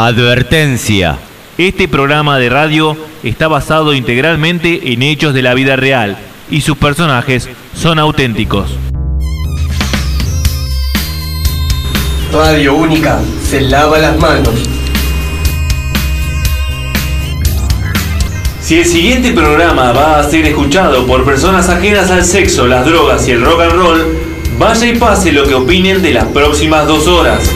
Advertencia. Este programa de radio está basado integralmente en hechos de la vida real y sus personajes son auténticos. Radio Única se lava las manos. Si el siguiente programa va a ser escuchado por personas ajenas al sexo, las drogas y el rock and roll, vaya y pase lo que opinen de las próximas dos horas.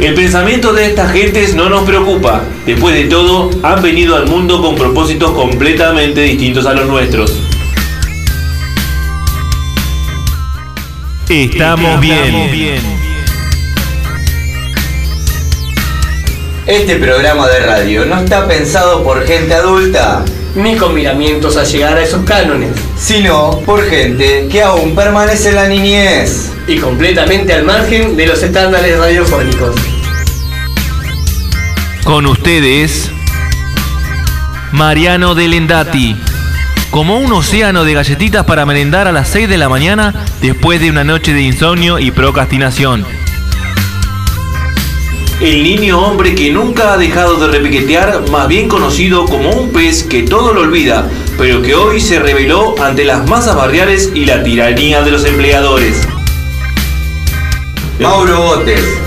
El pensamiento de estas gentes no nos preocupa. Después de todo, han venido al mundo con propósitos completamente distintos a los nuestros. Estamos bien. Este programa de radio no está pensado por gente adulta, Ni con miramientos a llegar a esos cánones. sino por gente que aún permanece en la niñez. Y completamente al margen de los estándares radiofónicos. Con ustedes, Mariano Delendati. Como un océano de galletitas para merendar a las 6 de la mañana después de una noche de insomnio y procrastinación. El niño hombre que nunca ha dejado de repiquetear, más bien conocido como un pez que todo lo olvida, pero que hoy se reveló ante las masas barriales y la tiranía de los empleadores. Mauro Botes,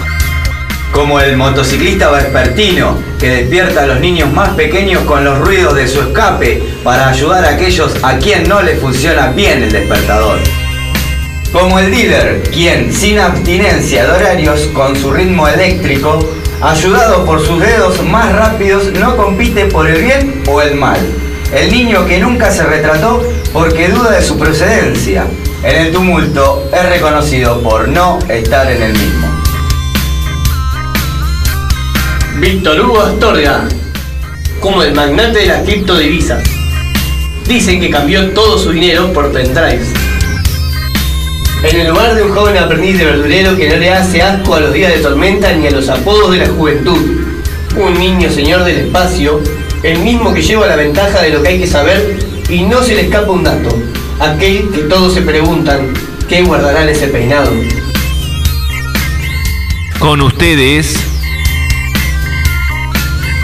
como el motociclista vespertino que despierta a los niños más pequeños con los ruidos de su escape para ayudar a aquellos a quien no le funciona bien el despertador. Como el dealer, quien sin abstinencia de horarios con su ritmo eléctrico, ayudado por sus dedos más rápidos, no compite por el bien o el mal. El niño que nunca se retrató porque duda de su procedencia. En el tumulto es reconocido por no estar en el mismo. Víctor Hugo Astorga, como el magnate de las criptodivisas. Dicen que cambió todo su dinero por pendrives. En el lugar de un joven aprendiz de verdurero que no le hace asco a los días de tormenta ni a los apodos de la juventud. Un niño señor del espacio, el mismo que lleva la ventaja de lo que hay que saber y no se le escapa un dato. Aquel que todos se preguntan, ¿qué guardará en ese peinado? Con ustedes,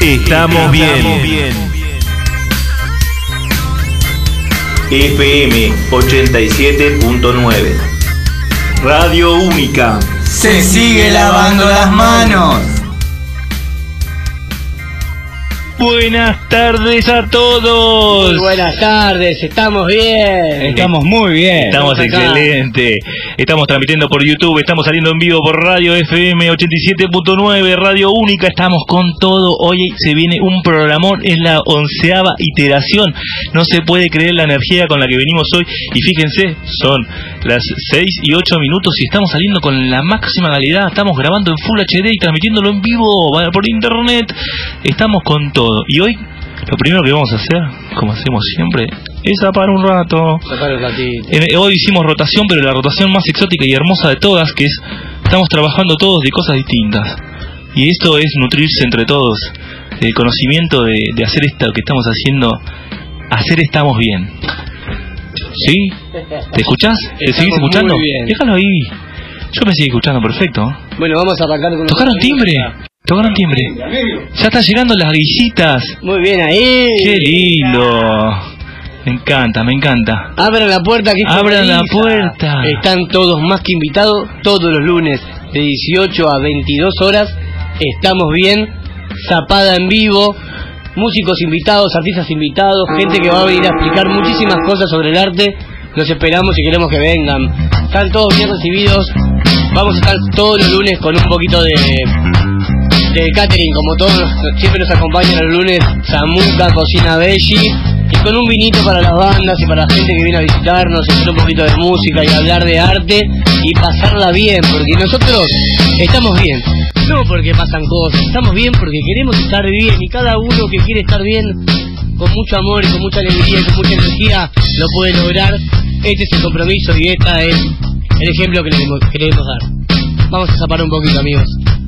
estamos bien. FM 87.9 Radio Única. Se sigue lavando las manos. Buenas tardes a todos. Muy buenas tardes, estamos bien. Estamos muy bien. Estamos excelente. Estamos transmitiendo por YouTube, estamos saliendo en vivo por Radio FM 87.9, Radio Única, estamos con todo. Hoy se viene un programón, es la onceava iteración. No se puede creer la energía con la que venimos hoy. Y fíjense, son las 6 y 8 minutos y estamos saliendo con la máxima calidad. Estamos grabando en Full HD y transmitiéndolo en vivo va- por internet. Estamos con todo. Y hoy, lo primero que vamos a hacer, como hacemos siempre, es apar un rato. En- hoy hicimos rotación, pero la rotación más exótica y hermosa de todas, que es, estamos trabajando todos de cosas distintas. Y esto es nutrirse entre todos, el conocimiento de, de hacer esto que estamos haciendo, hacer estamos bien. ¿Sí? ¿Te escuchás? ¿Te seguís escuchando? Déjalo ahí. Yo me sigo escuchando perfecto. Bueno, vamos a arrancar con... ¿Tocaron timbre? ¿Tocaron timbre? Ya están llegando las guisitas. Muy bien ahí. ¡Qué lindo! Me encanta, me encanta. Abran la puerta que Abran la puerta. Están todos más que invitados todos los lunes de 18 a 22 horas. Estamos bien. Zapada en vivo. Músicos invitados, artistas invitados, gente que va a venir a explicar muchísimas cosas sobre el arte. Los esperamos y queremos que vengan. Están todos bien recibidos. Vamos a estar todos los lunes con un poquito de, de catering, como todos siempre nos acompañan los lunes, Samuca, Cocina Belli, y con un vinito para las bandas y para la gente que viene a visitarnos, hacer un poquito de música y hablar de arte y pasarla bien, porque nosotros estamos bien, no porque pasan cosas, estamos bien porque queremos estar bien y cada uno que quiere estar bien con mucho amor y con mucha alegría y con mucha energía lo puede lograr. Este es el compromiso y esta es el ejemplo que le queremos dar. Vamos a zapar un poquito, amigos.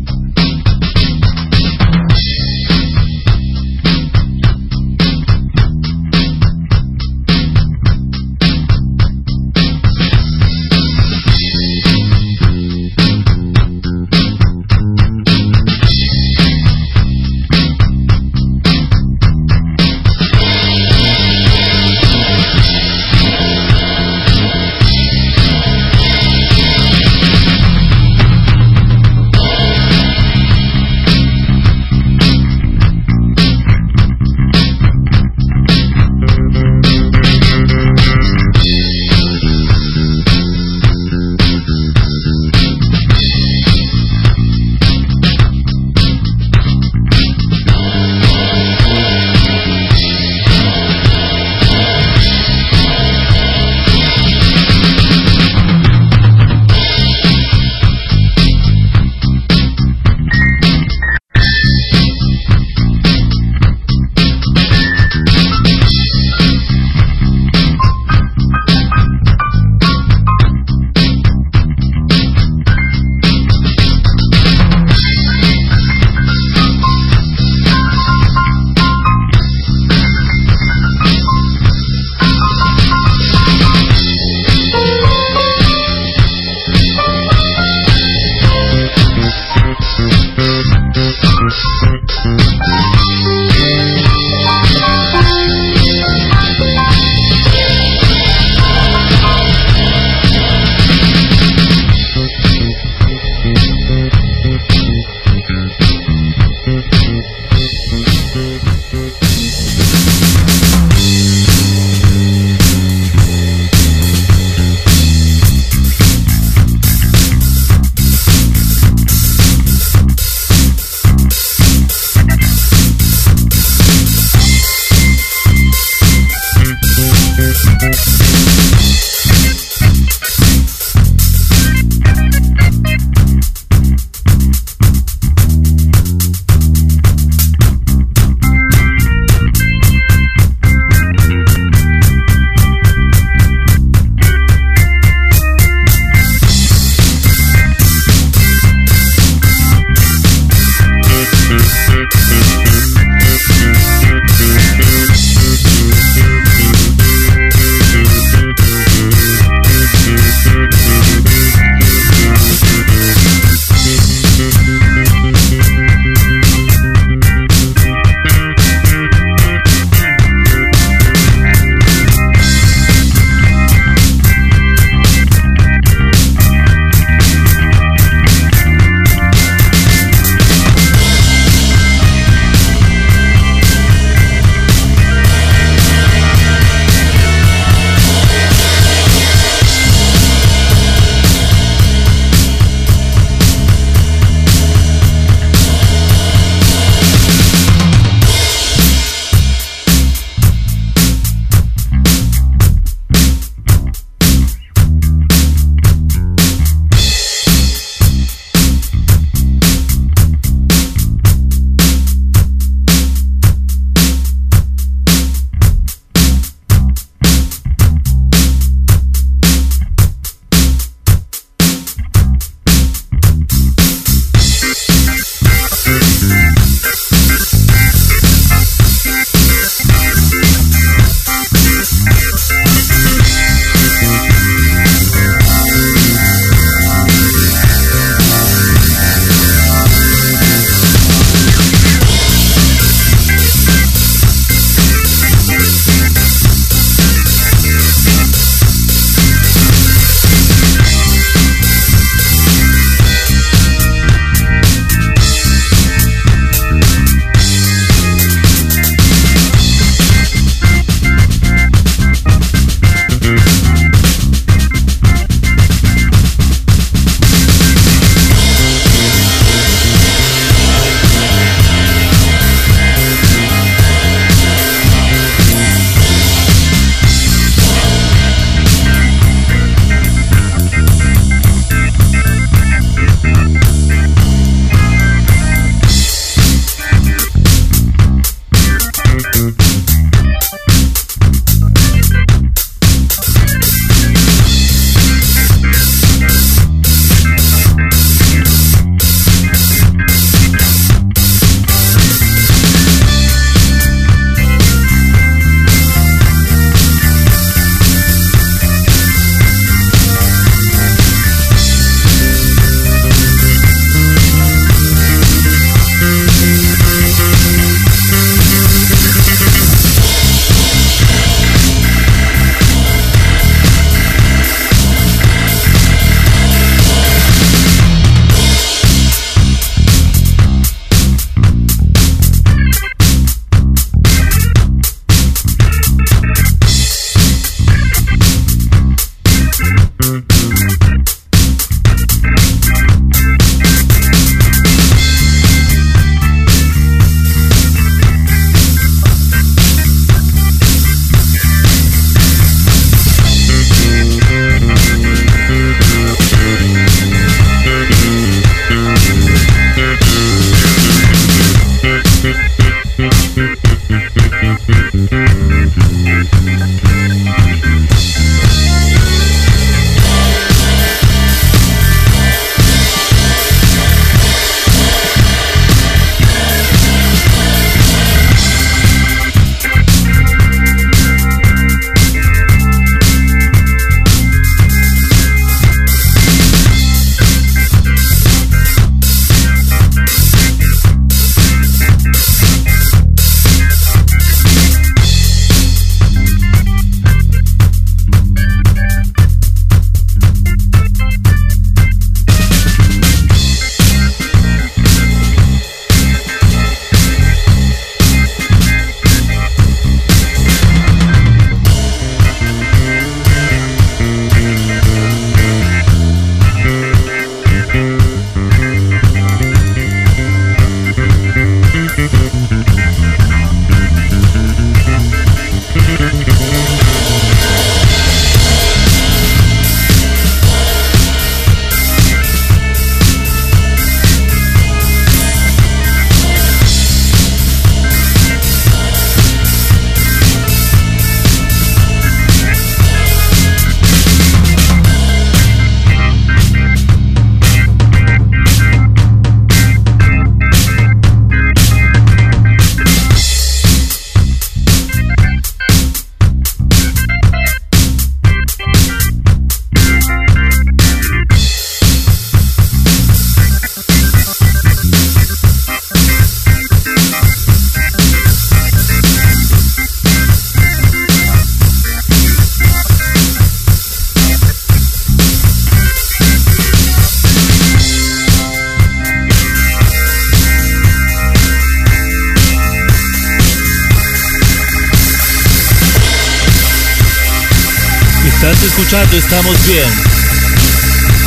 Estamos Bien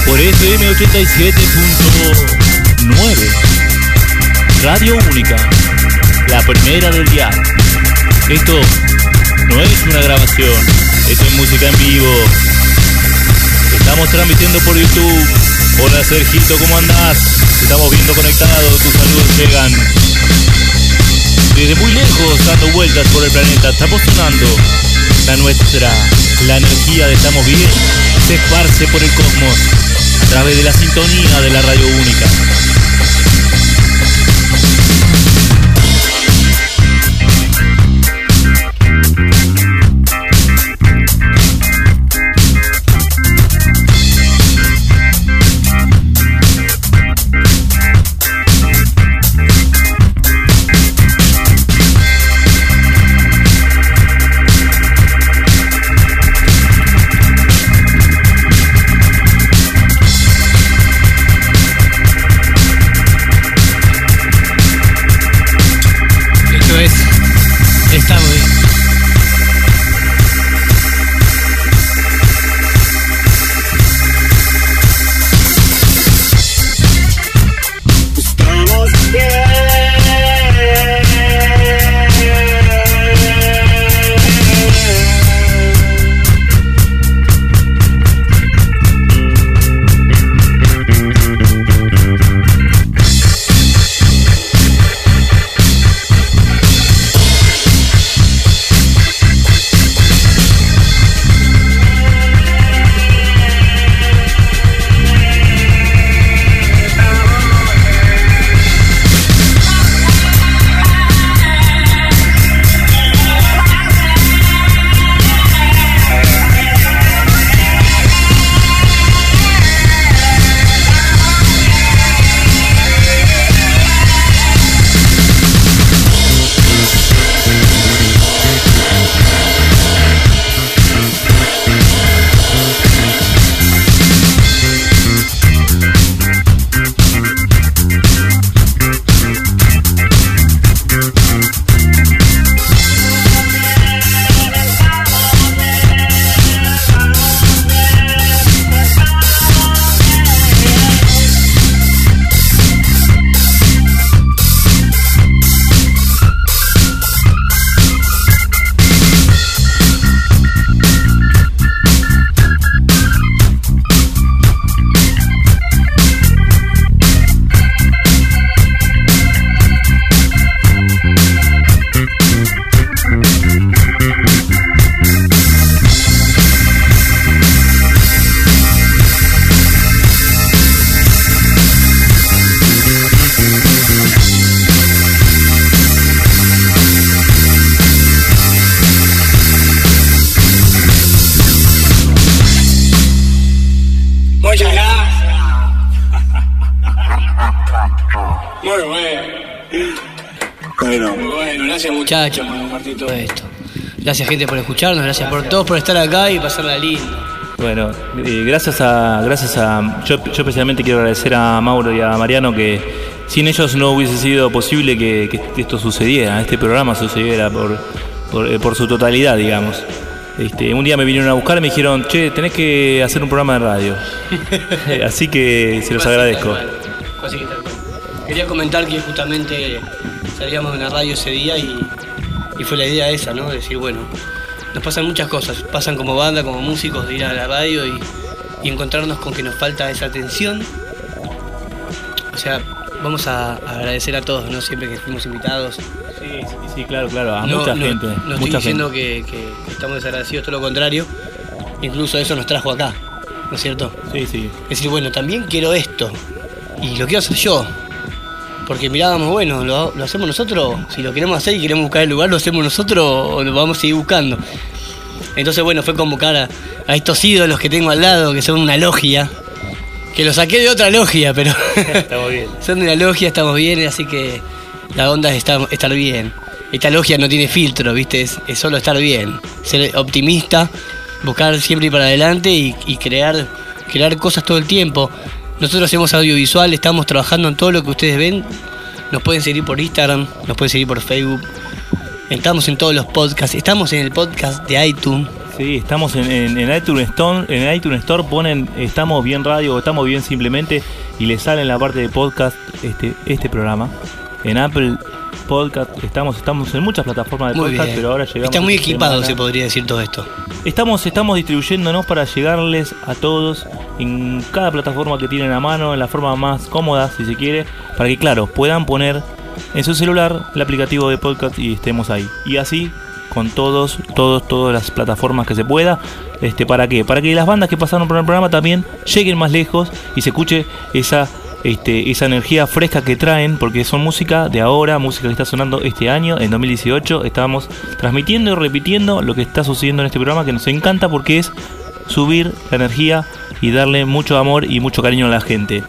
por FM 87.9 Radio Única, la primera del día. Esto no es una grabación, esto es música en vivo. Estamos transmitiendo por YouTube. Hola Sergito, ¿cómo andás? Estamos viendo conectados, tus saludos llegan. Desde muy lejos, dando vueltas por el planeta, estamos sonando la nuestra, la energía de Bien, se esparce por el cosmos a través de la sintonía de la radio única. Gracias, gente, por escucharnos. Gracias por todos por estar acá y pasarla lindo. Bueno, eh, gracias a, gracias a, yo, yo especialmente quiero agradecer a Mauro y a Mariano que sin ellos no hubiese sido posible que, que esto sucediera, este programa sucediera por, por, eh, por su totalidad, digamos. Este, un día me vinieron a buscar y me dijeron, che, tenés que hacer un programa de radio. Así que se los agradezco. Quería comentar que justamente salíamos de una radio ese día y, y fue la idea esa, ¿no? Decir, bueno, nos pasan muchas cosas. Pasan como banda, como músicos, de ir a la radio y, y encontrarnos con que nos falta esa atención. O sea, vamos a agradecer a todos, ¿no? Siempre que fuimos invitados. Sí, sí, sí, claro, claro, a no, mucha no- gente. No estoy mucha diciendo gente. que, que estamos desagradecidos, todo lo contrario. Incluso eso nos trajo acá, ¿no es cierto? Sí, sí. Es decir, bueno, también quiero esto. Y lo quiero hacer yo. Porque mirábamos, bueno, ¿lo, lo hacemos nosotros? Si lo queremos hacer y queremos buscar el lugar, ¿lo hacemos nosotros o lo vamos a seguir buscando? Entonces, bueno, fue convocar a, a estos ídolos que tengo al lado, que son una logia. Que lo saqué de otra logia, pero. Estamos bien. son de una logia, estamos bien, así que la onda es estar, estar bien. Esta logia no tiene filtro, ¿viste? Es, es solo estar bien. Ser optimista, buscar siempre ir para adelante y, y crear, crear cosas todo el tiempo. Nosotros hacemos audiovisual, estamos trabajando en todo lo que ustedes ven. Nos pueden seguir por Instagram, nos pueden seguir por Facebook. Estamos en todos los podcasts. Estamos en el podcast de iTunes. Sí, estamos en, iTunes Store, en iTunes Store ponen estamos bien radio, estamos bien simplemente y le sale en la parte de podcast este este programa. En Apple Podcast estamos estamos en muchas plataformas de Muy podcast, bien. pero ahora llegamos Está muy equipado, semana. se podría decir todo esto. Estamos, estamos distribuyéndonos para llegarles a todos en cada plataforma que tienen a mano, en la forma más cómoda, si se quiere, para que, claro, puedan poner en su celular el aplicativo de podcast y estemos ahí. Y así con todos, todos, todas las plataformas que se pueda. Este, ¿Para qué? Para que las bandas que pasaron por el programa también lleguen más lejos y se escuche esa este, esa energía fresca que traen, porque son música de ahora, música que está sonando este año, en 2018. Estamos transmitiendo y repitiendo lo que está sucediendo en este programa que nos encanta porque es subir la energía y darle mucho amor y mucho cariño a la gente.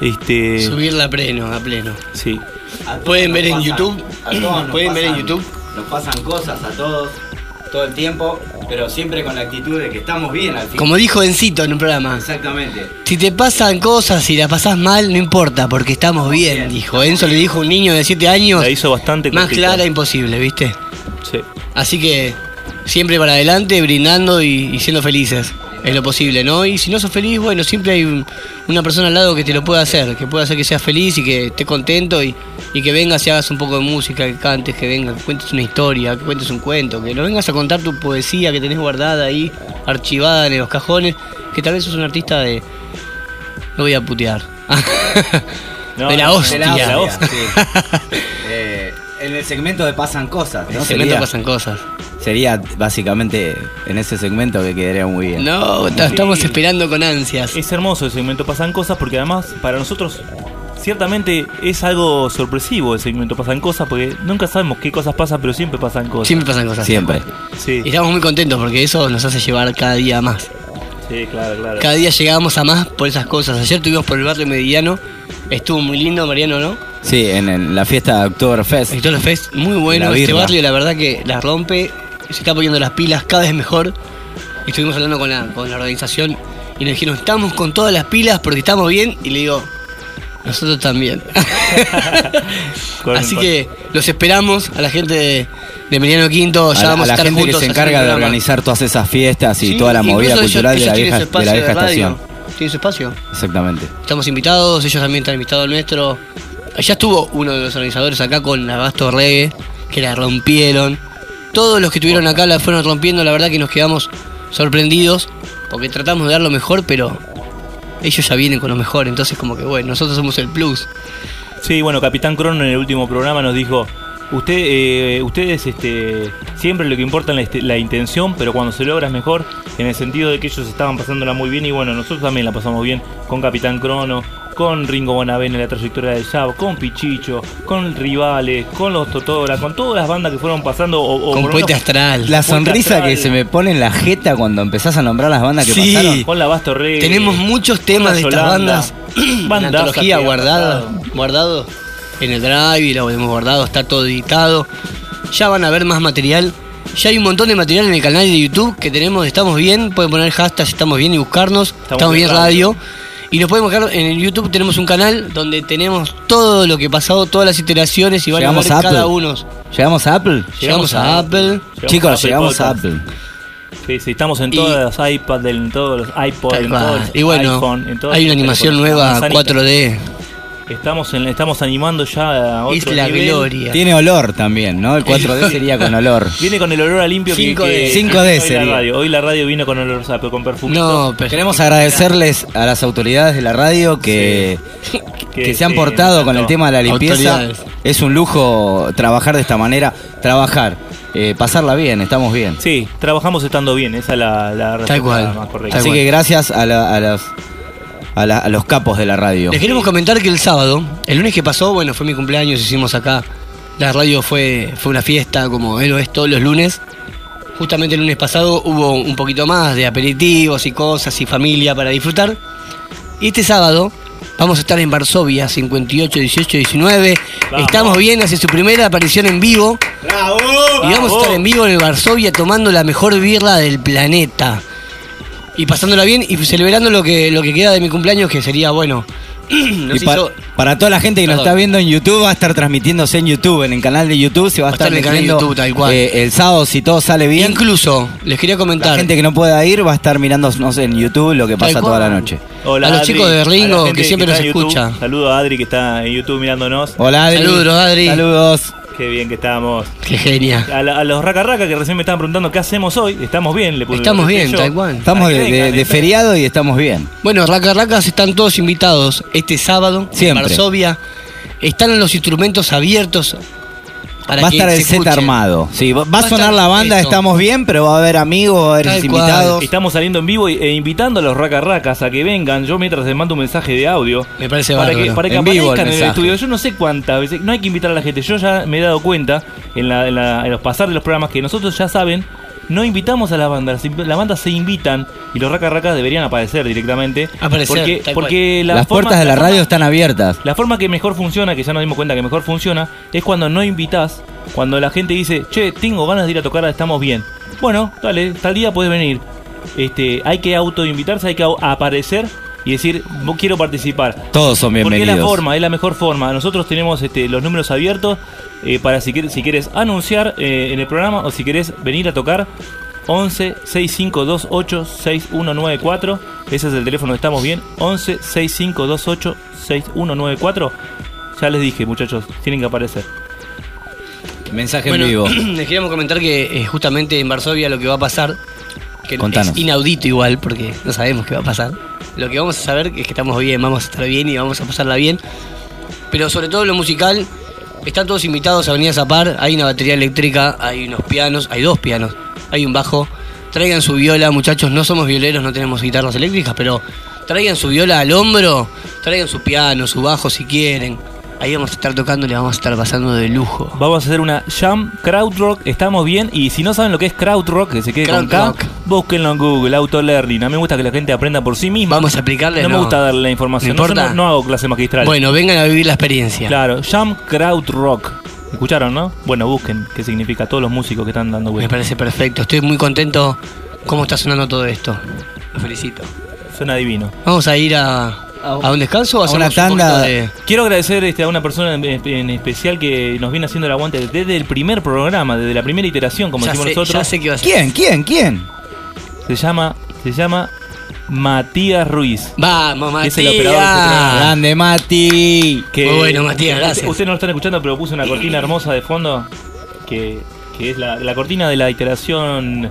Este, Subirla a pleno, a pleno. sí. A Pueden ver en pasan- YouTube, a todos nos pueden ver en YouTube. Nos pasan cosas a todos, todo el tiempo, pero siempre con la actitud de que estamos bien al fin. Como dijo Encito en un programa, Exactamente. si te pasan cosas y la pasás mal, no importa, porque estamos bien, bien. dijo. Enzo le dijo a un niño de 7 años, La hizo bastante más clara imposible, ¿viste? Sí. Así que siempre para adelante, brindando y, y siendo felices. Es lo posible, ¿no? Y si no sos feliz, bueno, siempre hay un- una persona al lado que te lo pueda hacer, que pueda hacer que seas feliz y que estés contento y, y que vengas y hagas un poco de música, que cantes, que vengas, que cuentes una historia, que cuentes un cuento, que no vengas a contar tu poesía que tenés guardada ahí, archivada en los cajones, que tal vez sos un artista de... No voy a putear. No, de la hostia. de la hostia. Eh, en el segmento de Pasan Cosas, En el segmento Sería, pasan cosas. sería básicamente en ese segmento que quedaría muy bien. No, ta- estamos esperando con ansias. Es hermoso el segmento Pasan Cosas porque además para nosotros ciertamente es algo sorpresivo el segmento Pasan Cosas porque nunca sabemos qué cosas pasan pero siempre pasan cosas. Siempre pasan cosas. Siempre. Sí, Y estamos muy contentos porque eso nos hace llevar cada día más. sí, claro, claro. Cada día llegábamos a más por esas cosas. Ayer estuvimos por el barrio mediano. Estuvo muy lindo, Mariano, ¿no? Sí, en, la fiesta de Oktoberfest. Héctor Fest, muy bueno. La Este birra. barrio, la verdad que la rompe. Se está poniendo las pilas cada vez mejor. Estuvimos hablando con la, con la organización y nos dijeron, estamos con todas las pilas porque estamos bien. Y le digo, nosotros también. Así que los esperamos a la gente de, de Mediano Quinto. A Ya la, vamos a a, la estar gente que se encarga el de organizar todas esas fiestas y Sí, toda la movida incluso ellos- cultural de, la ellos de la vieja radio. estación. Tienen su espacio. Exactamente. Estamos invitados, ellos también están invitados al nuestro. Ya estuvo uno de los organizadores acá con Abasto Reggae, que la rompieron. Todos los que estuvieron acá la fueron rompiendo, la verdad que nos quedamos sorprendidos, porque tratamos de dar lo mejor, pero ellos ya vienen con lo mejor, entonces como que bueno, nosotros somos el plus. Sí, bueno, Capitán Crono en el último programa nos dijo, usted, eh, ustedes este, siempre lo que importa es la, este- la intención, pero cuando se logra es mejor, en el sentido de que ellos estaban pasándola muy bien y bueno, nosotros también la pasamos bien con Capitán Crono, con Ringo Bonavena en la trayectoria del Jab, con Pichicho, con Rivales, con los Totora, con todas las bandas que fueron pasando. O, o con menos Astral. La sonrisa astral. que se me pone en la jeta cuando empezás a nombrar las bandas que Sí. pasaron. con la Basto Reggae. Tenemos muchos temas de estas bandas bandazas antología guardada, guardado en el drive y lo hemos guardado, está todo editado. Ya van a ver más material. Ya hay un montón de material en el canal de YouTube que tenemos, estamos bien, pueden poner hashtag estamos bien y buscarnos, estamos, bien radio. Y nos pueden buscar en el YouTube tenemos un canal donde tenemos todo lo que ha pasado, todas las iteraciones y van a ver a cada uno. ¿Llegamos a Apple? Llegamos a Apple. Llegamos Chicos, a Apple llegamos a. Apple. Sí, sí, estamos en Y- todas las iPads, en todos los iPods, en todos los y bueno, iPhone, en todos hay una animación nueva Manzanita. 4D. Estamos, en, estamos animando ya a otro Es la nivel. gloria. Tiene olor también, ¿no? El 4D sería con olor. Viene con el olor a limpio que- 5D. que, 5D hoy la sería. radio. Hoy la radio vino con olor sapo, con perfume. No, pero Queremos agradecerles a las autoridades de la radio que, que, se han portado con el tema de la limpieza. Es un lujo trabajar de esta manera. Trabajar, eh, pasarla bien, estamos bien. Sí, trabajamos estando bien, esa es la, la respuesta cual. más correcta. Tal Así cual. que gracias a, la- a los, a, la- a los capos de la radio. Les queremos comentar que el sábado, el lunes que pasó, bueno, fue mi cumpleaños, hicimos acá. La radio fue, fue una fiesta, como él lo es todos los lunes. Justamente el lunes pasado hubo un poquito más de aperitivos y cosas y familia para disfrutar. Y este sábado vamos a estar en Varsovia, 58, 18, 19. Vamos. Estamos bien, hace su primera aparición en vivo. Y vamos a Bravo. estar en vivo en el Varsovia tomando la mejor birra del planeta. Y pasándola bien y celebrando lo que, lo que queda de mi cumpleaños, que sería, bueno, Y pa- hizo- para toda la gente que nos Perdón. está viendo en YouTube, va a estar transmitiéndose en YouTube, en el canal de YouTube, se va a, Va a estar estar en el canal de transmitiendo, YouTube, tal cual. eh, el sábado, si todo sale bien. Incluso, les quería La comentar. gente que no pueda ir va a estar mirándonos en YouTube lo que Tal pasa cual. toda la noche. Hola, A los Adri, chicos de a la Ringo, gente que siempre está nos en YouTube. escucha. Saludo a Adri que está en YouTube mirándonos. Hola, Adri. Saludos, Adri. Saludos. Qué bien que estamos. Qué genia. A, la- a los raca raca que recién me estaban preguntando qué hacemos hoy. Estamos bien, le puse- Estamos bien, cual. Estamos de, feriado y estamos bien. Bueno, Raca Racas están todos invitados este sábado Siempre. en Varsovia. Están los instrumentos abiertos. Para va a estar el se set armado. Sí, va, va Va a sonar la banda, estamos bien, pero va a haber amigos, va a haber invitados. Estamos saliendo en vivo e invitando a los raca racas a que vengan. Yo mientras les mando un mensaje de audio. Me parece para bárbaro. que, para que En vivo el aparezcan en el estudio. Yo no sé cuántas veces. No hay que invitar a la gente. Yo ya me he dado cuenta en, la- en la- en los pasar de los programas que nosotros ya saben. No invitamos a las bandas, las, bandas se invitan y los raca racas deberían aparecer directamente. Aparecer, porque, la Las forma- puertas de la radio están abiertas. La forma que mejor funciona, que ya nos dimos cuenta que mejor funciona, es cuando no invitas, cuando la gente dice, che, tengo ganas de ir a tocar, estamos bien. Bueno, dale, tal día puedes venir. Este, hay que autoinvitarse, hay que aparecer y decir, "Vos quiero participar. Todos son Porque es bienvenidos. la forma, es la mejor forma. Nosotros tenemos este, los números abiertos eh, para si quieres, si quieres anunciar eh, en el programa o si quieres venir a tocar. 11 6528 6194. Ese es el teléfono que estamos bien. 11 6528 6194. Ya les dije, muchachos, tienen que aparecer. Mensaje Bueno, en vivo. les queríamos comentar que eh, justamente en Varsovia lo que va a pasar, que Contanos. es inaudito igual, porque no sabemos qué va a pasar. Lo que vamos a saber es que estamos bien, vamos a estar bien y vamos a pasarla bien. Pero sobre todo lo musical, están todos invitados a venir a zapar. Hay una batería eléctrica, hay unos pianos, hay dos pianos, hay un bajo. Traigan su viola, muchachos. No somos violeros, no tenemos guitarras eléctricas, pero traigan su viola al hombro, traigan su piano, su bajo si quieren. Ahí vamos a estar tocando y le vamos a estar pasando de lujo. Vamos a hacer una jam crowd rock, estamos bien. Y si no saben lo que es crowd rock, que se quede con K, búsquenlo en Google, auto learning. A mí me gusta que la gente aprenda por sí misma. Vamos a explicarle, No, me no. gusta darle la información. No No, yo importa. no- no hago clase magistral. Bueno, vengan a vivir la experiencia. Claro, Jam Crowd Rock. ¿Escucharon, no? Bueno, busquen qué significa todos los músicos que están dando Me vueltas. parece perfecto. Estoy muy contento cómo está sonando todo esto. Lo felicito. Suena divino. Vamos a ir a, a un descanso o A una tanda. de... Quiero agradecer este, a una persona en, en especial que nos viene haciendo el aguante desde el primer programa, desde la primera iteración, como Ya decimos sé, nosotros. ya sé qué va a ser. ¿Quién? ¿Quién? ¿Quién? Se llama, se llama Matías Ruiz. Vamos, Es Matías. el operador que tenemos. Grande Mati. Que, Muy bueno, Matías, usted- gracias. Ustedes no lo están escuchando, pero puse una cortina hermosa de fondo que, que es la, la cortina de la iteración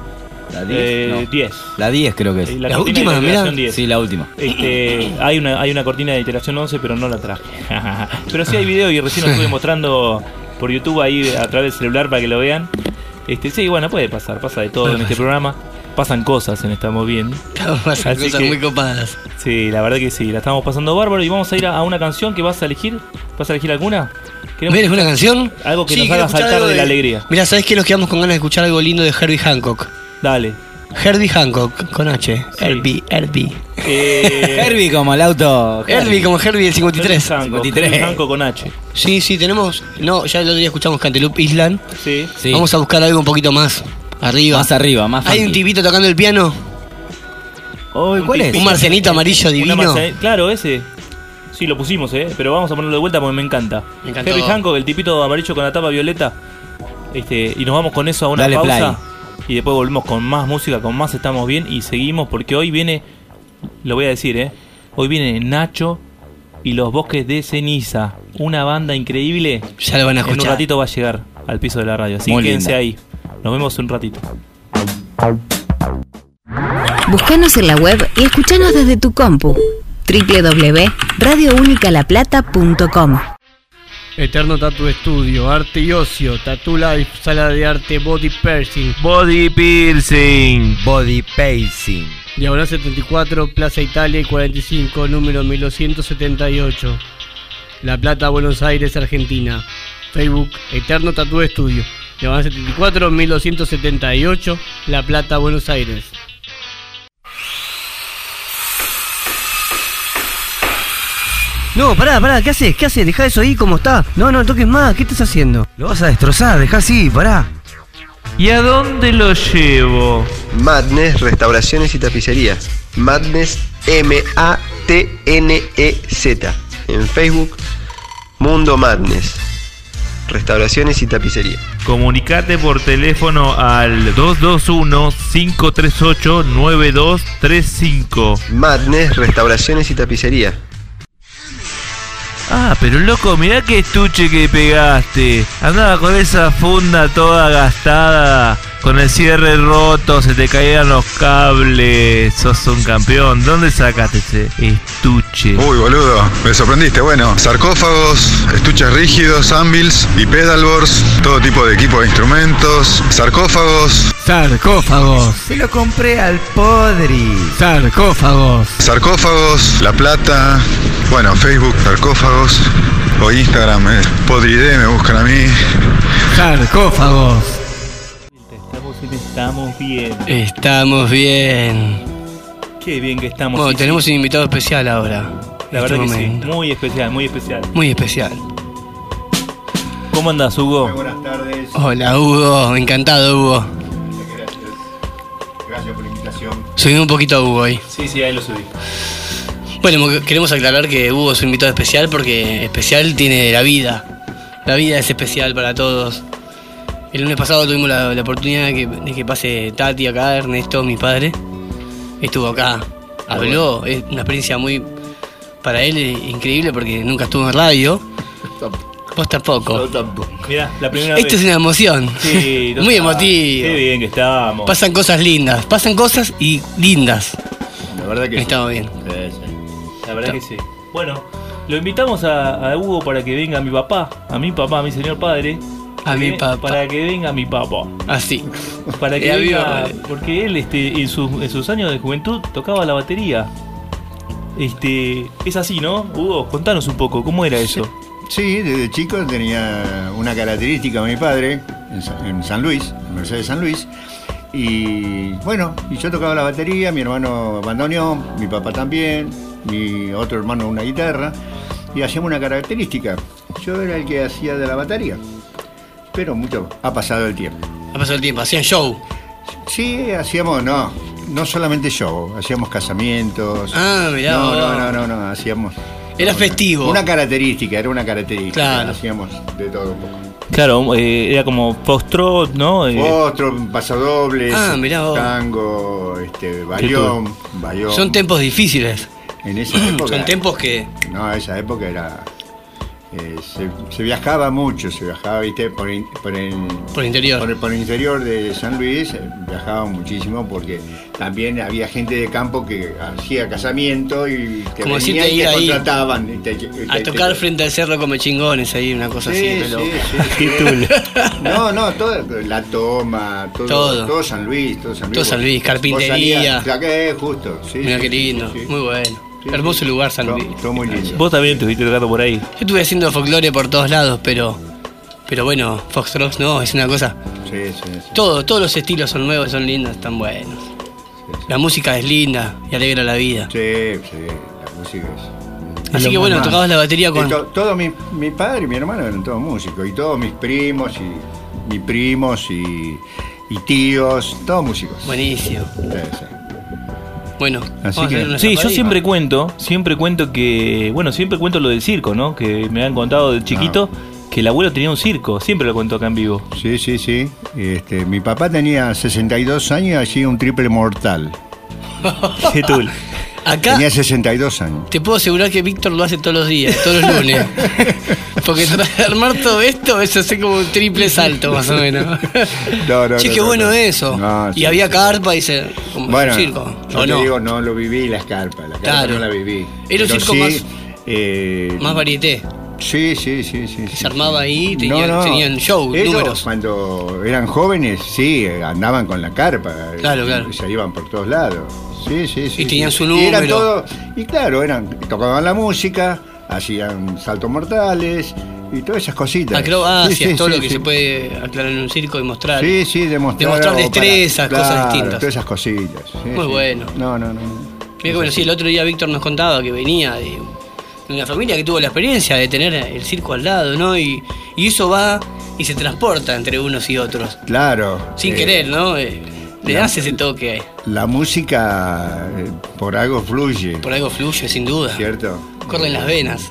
La eh, 10. 10. La 10 creo que Eh, es. La última, de la iteración mirá. 10. Sí, la última. Este, hay una hay una cortina de iteración 11, pero no la traje. pero sí hay video y recién lo estuve mostrando por YouTube ahí a través del celular para que lo vean. Este, sí, bueno, puede pasar, pasa de todo en este programa. Pasan cosas en Estamos Bien. Pasan Así cosas que- muy copadas. Sí, la verdad que sí, la estamos pasando bárbaro y vamos a ir a, a una canción que vas a elegir. ¿Vas a elegir alguna? ¿Ves una canción? Algo que nos haga saltar algo de la alegría. Mira, ¿sabes qué? Nos quedamos con ganas de escuchar algo lindo de Herbie Hancock. Dale. Herbie Hancock, con H. Sí. Herbie, Herbie. Eh, Herbie como el auto. Herbie como Herbie del 53. Hancock, 53. Herbie Hancock con H. Sí, sí, tenemos... No, ya el otro día escuchamos Cantaloupe Island. Sí. Sí. Vamos a buscar algo un poquito más arriba. Más arriba, más Hay un tipito tocando el piano. Uy, ¿Cuál es? Un marcenito amarillo divino. Claro, ese. Sí, lo pusimos, ¿eh? Pero vamos a ponerlo de vuelta porque me encanta. Me encantó. Herbie Hancock, el tipito amarillo con la tapa violeta. Este, y nos vamos con eso a una Dale pausa. Y después volvemos con más música, con más Estamos Bien. Y seguimos porque hoy viene, lo voy a decir, ¿eh? Hoy viene Nacho y los Bosques de Ceniza. Una banda increíble. Ya lo van a En un escuchar. ratito va a llegar al piso de la radio. Así Muy que quédense linda. ahí. Nos vemos en un ratito. Búscanos en la web y escuchanos desde tu compu. www.radiounicalaplata.com Eterno Tattoo Studio, Arte y Ocio, Tattoo Life, Sala de Arte, Body Piercing, Body Piercing. Body Pacing. Diagonal 74, Plaza Italia y 45, número 1278. La Plata, Buenos Aires, Argentina. Facebook, Eterno Tattoo Studio. Diagonal 74, 1278, La Plata, Buenos Aires. No, pará, pará, ¿qué haces? ¿Qué haces? Deja eso ahí como está. No, no toques más, ¿qué estás haciendo? Lo vas a destrozar, dejá así, pará. ¿Y a dónde lo llevo? Madness Restauraciones y Tapicerías. Madness M-A-T-N-E-Z. en Facebook Mundo Madness. Restauraciones y tapicería. Comunicate por teléfono al 221-538-9235. Madness, restauraciones y tapicería. Ah, pero loco, mirá qué estuche que pegaste. Andaba con esa funda toda gastada, con el cierre roto, se te caían los cables. Sos un campeón. ¿Dónde sacaste ese estuche? Uy, boludo, me sorprendiste. Bueno, sarcófagos, estuches rígidos, anvils y pedalboards, todo tipo de equipo de instrumentos, sarcófagos, Sarcófagos. Se lo compré al Podri. Sarcófagos. sarcófagos, La Plata, bueno, Facebook, sarcófagos, o Instagram, eh, Podride, me buscan a mí. Sarcófagos. Estamos, en- estamos bien. Estamos bien. Qué bien que estamos. Bueno, Sí, tenemos sí. un invitado especial ahora. La en verdad este que momento. sí. Muy especial, muy especial. Muy especial. ¿Cómo andas, Hugo? Buenas tardes. Hola, Hugo. Encantado, Hugo. Gracias. Gracias por la invitación. Subí un poquito a Hugo ahí. Sí, sí, ahí lo subí. Bueno, mo- queremos aclarar que Hugo es un invitado especial porque especial tiene la vida. La vida es especial para todos. El lunes pasado tuvimos la, la oportunidad de que, de que pase Tati acá, Ernesto, mi padre. Estuvo acá, habló, es una experiencia muy, para él, eh, increíble porque nunca estuvo en radio. Vos tampoco. tampoco. Mirá, la primera Esto es vez. una emoción. Sí, muy emotivo. Qué bien que estábamos. Pasan cosas lindas, pasan cosas y lindas. La verdad que sí. Estamos bien. Sí, sí. La verdad que sí. Bueno, lo invitamos a, a Hugo para que venga mi papá, a mi papá, a mi señor padre. A mi Que- papá. Para que venga mi papá. Así. Para que venga, porque él este, en, sus, en sus años de juventud tocaba la batería. Este, es así, ¿no? Hugo, contanos un poco, ¿cómo era eso? Sí, desde chico tenía una característica mi padre en San Luis, en Mercedes San Luis. Y bueno, y yo tocaba la batería, mi hermano bandoneón, mi papá también, mi otro hermano una guitarra, y hacíamos una característica. Yo era el que hacía de la batería, pero mucho ha pasado el tiempo. Ha pasado el tiempo, hacían show. Sí, hacíamos, no, no solamente show, hacíamos casamientos. Ah, mirá No, no, no, no, no, hacíamos. Era festivo. Una característica, era una característica. Claro. Hacíamos de todo un poco. Claro, eh, era como foxtrot, ¿no? Eh, Otro, pasodobles, Ah, mirá vos. tango, este, bayón, bayón. Son tiempos difíciles. En esa época. Son tiempos que. No, esa época era. Eh, se, se viajaba mucho, se viajaba, viste, por, in- por el. Por interior. Por el, por el interior de San Luis eh, viajaban muchísimo porque también había gente de campo que hacía casamiento y te Como y ir te contrataban. y te- y A tocar te- frente al cerro come chingones ahí, una cosa así. Sí, sí, sí. No, no, todo, la toma, todo, Todo. todo. San Luis, todo San Luis. Todo San Luis, carpintería. salías- justo, sí. Mira qué lindo, muy bueno. Sí, Hermoso lugar San Luis. Todo muy lindo. Vos también estuviste tocando por ahí. Yo estuve haciendo folclore por todos lados, pero. Pero bueno, Foxtrot no, es una cosa. Sí, sí, sí. Todo, todos los estilos son nuevos, son lindos, están buenos. La música es linda y alegra la vida. Sí, sí, la música es. Así que bueno, tocabas la batería con. To- todo mi, mi padre y mi hermano eran todos músicos, y todos mis primos, y mis primos, y, y tíos, todos músicos. Buenísimo. Sí, sí. Bueno, Así que- Sí, yo siempre cuento, siempre cuento que, bueno, siempre cuento lo del circo, ¿no? Que me han contado de chiquito que el abuelo tenía un circo, siempre lo cuento acá en vivo. Sí, sí, sí. Este, mi papá tenía 62 años y hacía un triple mortal. Qué tul. Acá Tenía 62 años. te puedo asegurar que Víctor lo hace todos los días, todos los lunes. Porque armar todo esto es hacer como un triple salto, más o menos. No, no, che, no, qué no, bueno no. eso. No, y sí, había sí. carpa y se. Como Bueno, un circo. yo ¿O te no? digo, no lo viví la carpa. La carpa Claro. no la viví. Era un circo sí, más- eh, Más varieté. Sí, sí, sí, sí. Se armaba ahí, tenían- tenían show, Ellos, números. Cuando eran jóvenes, sí, andaban con la carpa. Claro, claro. Se iban por todos lados. Sí, sí, sí. Y tenían su Y, eran número. todo- y claro, eran, tocaban la música, hacían saltos mortales y todas esas cositas. Acrobacias, Sí, sí, todo sí, lo que se puede aclarar en un circo y mostrar. Sí, sí, demostrar. Demostrar para- destrezas, cosas claro, distintas. Todas esas cositas. Muy bueno. No, no, no. Mira bueno, sí, el otro día Víctor nos contaba que venía de una familia que tuvo la experiencia de tener el circo al lado, ¿no? Y, y eso va y se transporta entre unos y otros. Claro. Sin eh, querer, ¿no? Eh, le das ese toque. La música eh, por algo fluye. Por algo fluye, sin duda. ¿Cierto? Corren las venas.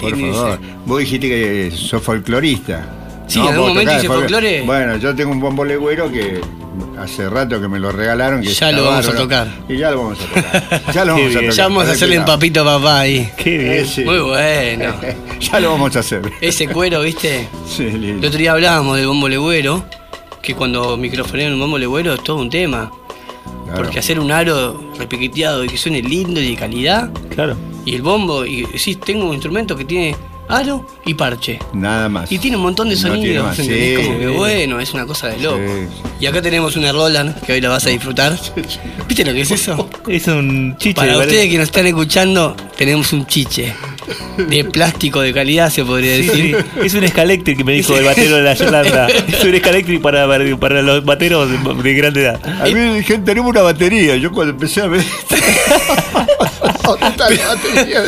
Por favor. Vos dijiste que sos folclorista. Sí, en algún ¿Vos momento hice folclore. Bueno, yo tengo un bombo legüero que hace rato que me lo regalaron. Que Ya lo vamos a tocar. Y ya lo vamos a tocar. Ya lo vamos a tocar. Ya vamos a hacerle cuidado. papito papá ahí. Qué bien. Eh, sí. Muy bueno. ya lo vamos a hacer. Ese cuero, ¿viste? Sí, El lindo. otro día hablábamos del bombo legüero, que cuando microfonean un bombo legüero es todo un tema. Claro. Porque hacer un aro repiqueteado y que suene lindo y de calidad, Claro. Y el bombo, y sí, tengo un instrumento que tiene aro y parche. Nada más. Y tiene un montón de No sonidos. ¿entendés? Sí, Como que bueno, es una cosa de loco. Sí, Y acá tenemos una Roland, que hoy la vas a disfrutar. ¿Viste lo que es eso? Es un chiche. Para ustedes que nos están escuchando, tenemos un chiche. De plástico de calidad, se podría decir. sí. Es un Scalectric que me dijo el batero de la Yolanda. Es un Scalectric para, para, los bateros de, de grande edad. A mí me dijeron, tenemos una batería. Yo cuando empecé a ver. ¿Dónde está la batería?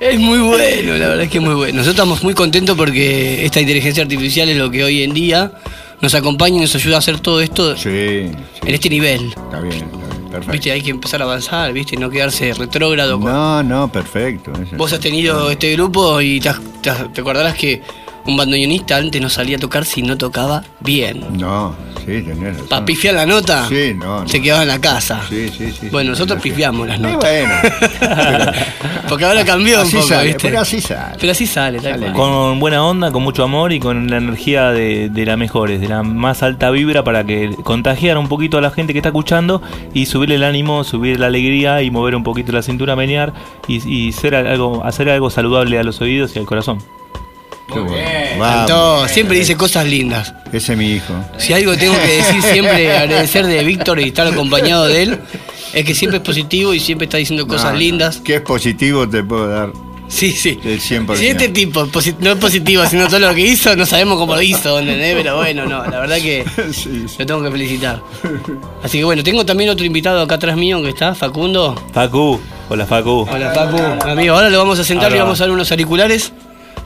Es muy bueno, la verdad es que es muy bueno. Nosotros estamos muy contentos porque esta inteligencia artificial es lo que hoy en día nos acompaña y nos ayuda a hacer todo esto Sí, en este nivel. está bien, perfecto. Viste, hay que empezar a avanzar, viste, no quedarse retrógrado. con- No, no, perfecto. Vos has tenido este grupo y te, te acordarás que un bandoneonista antes no salía a tocar si no tocaba bien. No, sí, tenés razón. Para pifiar la nota, Sí, no, no. se quedaba en la casa. Sí, sí, sí. Bueno, sí, nosotros sí. pifiamos las notas. bueno. Porque ahora cambió un así poco, sale, ¿viste? pero así sale. Pero así sale, tal Sale. Con buena onda, con mucho amor y con la energía de, de la mejores, de la más alta vibra para que contagiar un poquito a la gente que está escuchando y subirle el ánimo, subir la alegría y mover un poquito la cintura, menear y, y ser algo, hacer algo saludable a los oídos y al corazón. Qué bueno. Cantó, Vamos. siempre dice cosas lindas. Ese es mi hijo. Si algo tengo que decir siempre, agradecer de Víctor y estar acompañado de él, es que siempre es positivo y siempre está diciendo cosas No, lindas. ¿Qué es positivo te puedo dar? Sí, sí. El 100%. Si este tipo no es positivo, sino todo lo que hizo, no sabemos cómo lo hizo, ¿entendés? Pero bueno, no, la verdad que Sí, sí. lo tengo que felicitar. Así que bueno, tengo también otro invitado acá atrás mío que está, Facundo. Facu, hola Facu. Hola Facu, amigo. Ahora lo vamos a sentar y va. vamos a dar unos auriculares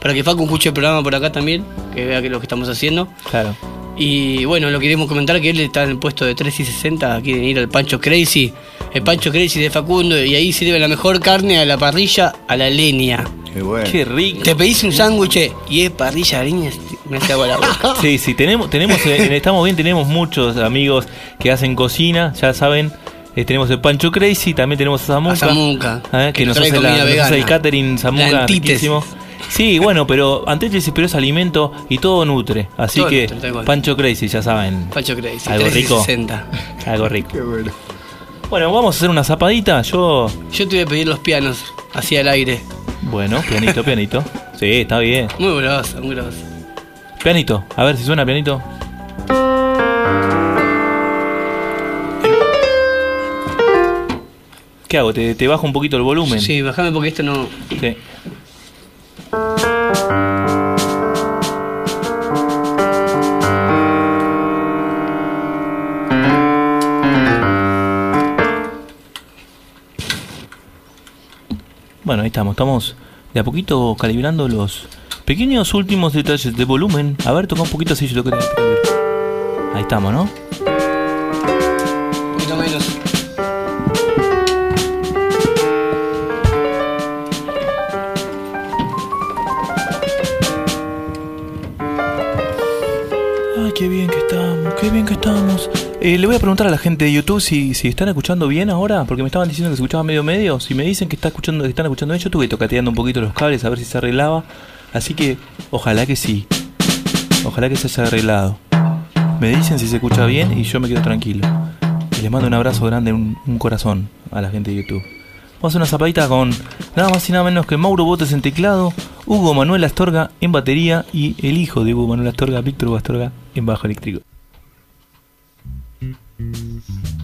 para que Facu escuche el programa por acá también, que vea que es lo que estamos haciendo. Claro. Y bueno, lo queremos comentar que él está en el puesto de 3 y 60, quieren ir al Pancho Crazy, el Pancho Crazy de Facundo, y ahí sirve la mejor carne a la parrilla, a la leña. Qué bueno. Qué rico. Te pedís un sándwich y es parrilla a leña, me hace agua la boca. Sí, sí, tenemos, tenemos, eh, Estamos Bien tenemos muchos amigos que hacen cocina, ya saben. eh, tenemos el Pancho Crazy, también tenemos a Zamuca. A Zamuca, eh, que que nos hace, la, nos hace el vegana. catering La Zamuca antítesis. riquísimo. Sí, bueno, pero antes pero es alimento y todo nutre. Así Todo que nutre. Pancho Crazy, ya saben. Pancho Crazy, Algo 3 y rico. 60. Algo rico. Qué bueno. Bueno, vamos a hacer una zapadita. Yo, Yo te voy a pedir los pianos, hacia el aire. bueno, pianito, pianito. Sí, está bien. Muy grosso, muy grosso. Pianito, a ver si suena pianito. ¿Qué hago? ¿Te, te bajo un poquito el volumen? Sí, bajame porque esto no. Sí. Bueno, ahí estamos, estamos de a poquito calibrando los pequeños últimos detalles de volumen. A ver, toca un poquito así, yo lo quería. Ahí estamos, ¿no? Eh, le voy a preguntar a la gente de YouTube si, si están escuchando bien ahora, porque me estaban diciendo que se escuchaba medio medio. Si me dicen que, está escuchando, que están escuchando bien, yo estuve tocateando un poquito los cables a ver si se arreglaba. Así que ojalá que sí. Ojalá que se haya arreglado. Me dicen si se escucha bien y yo me quedo tranquilo. Les mando un abrazo grande, un, corazón a la gente de YouTube. Vamos a hacer una zapadita con nada más y nada menos que Mauro Botes en teclado, Hugo Manuel Astorga en batería y el hijo de Hugo Manuel Astorga, Víctor Astorga, en bajo eléctrico. Mm-hmm.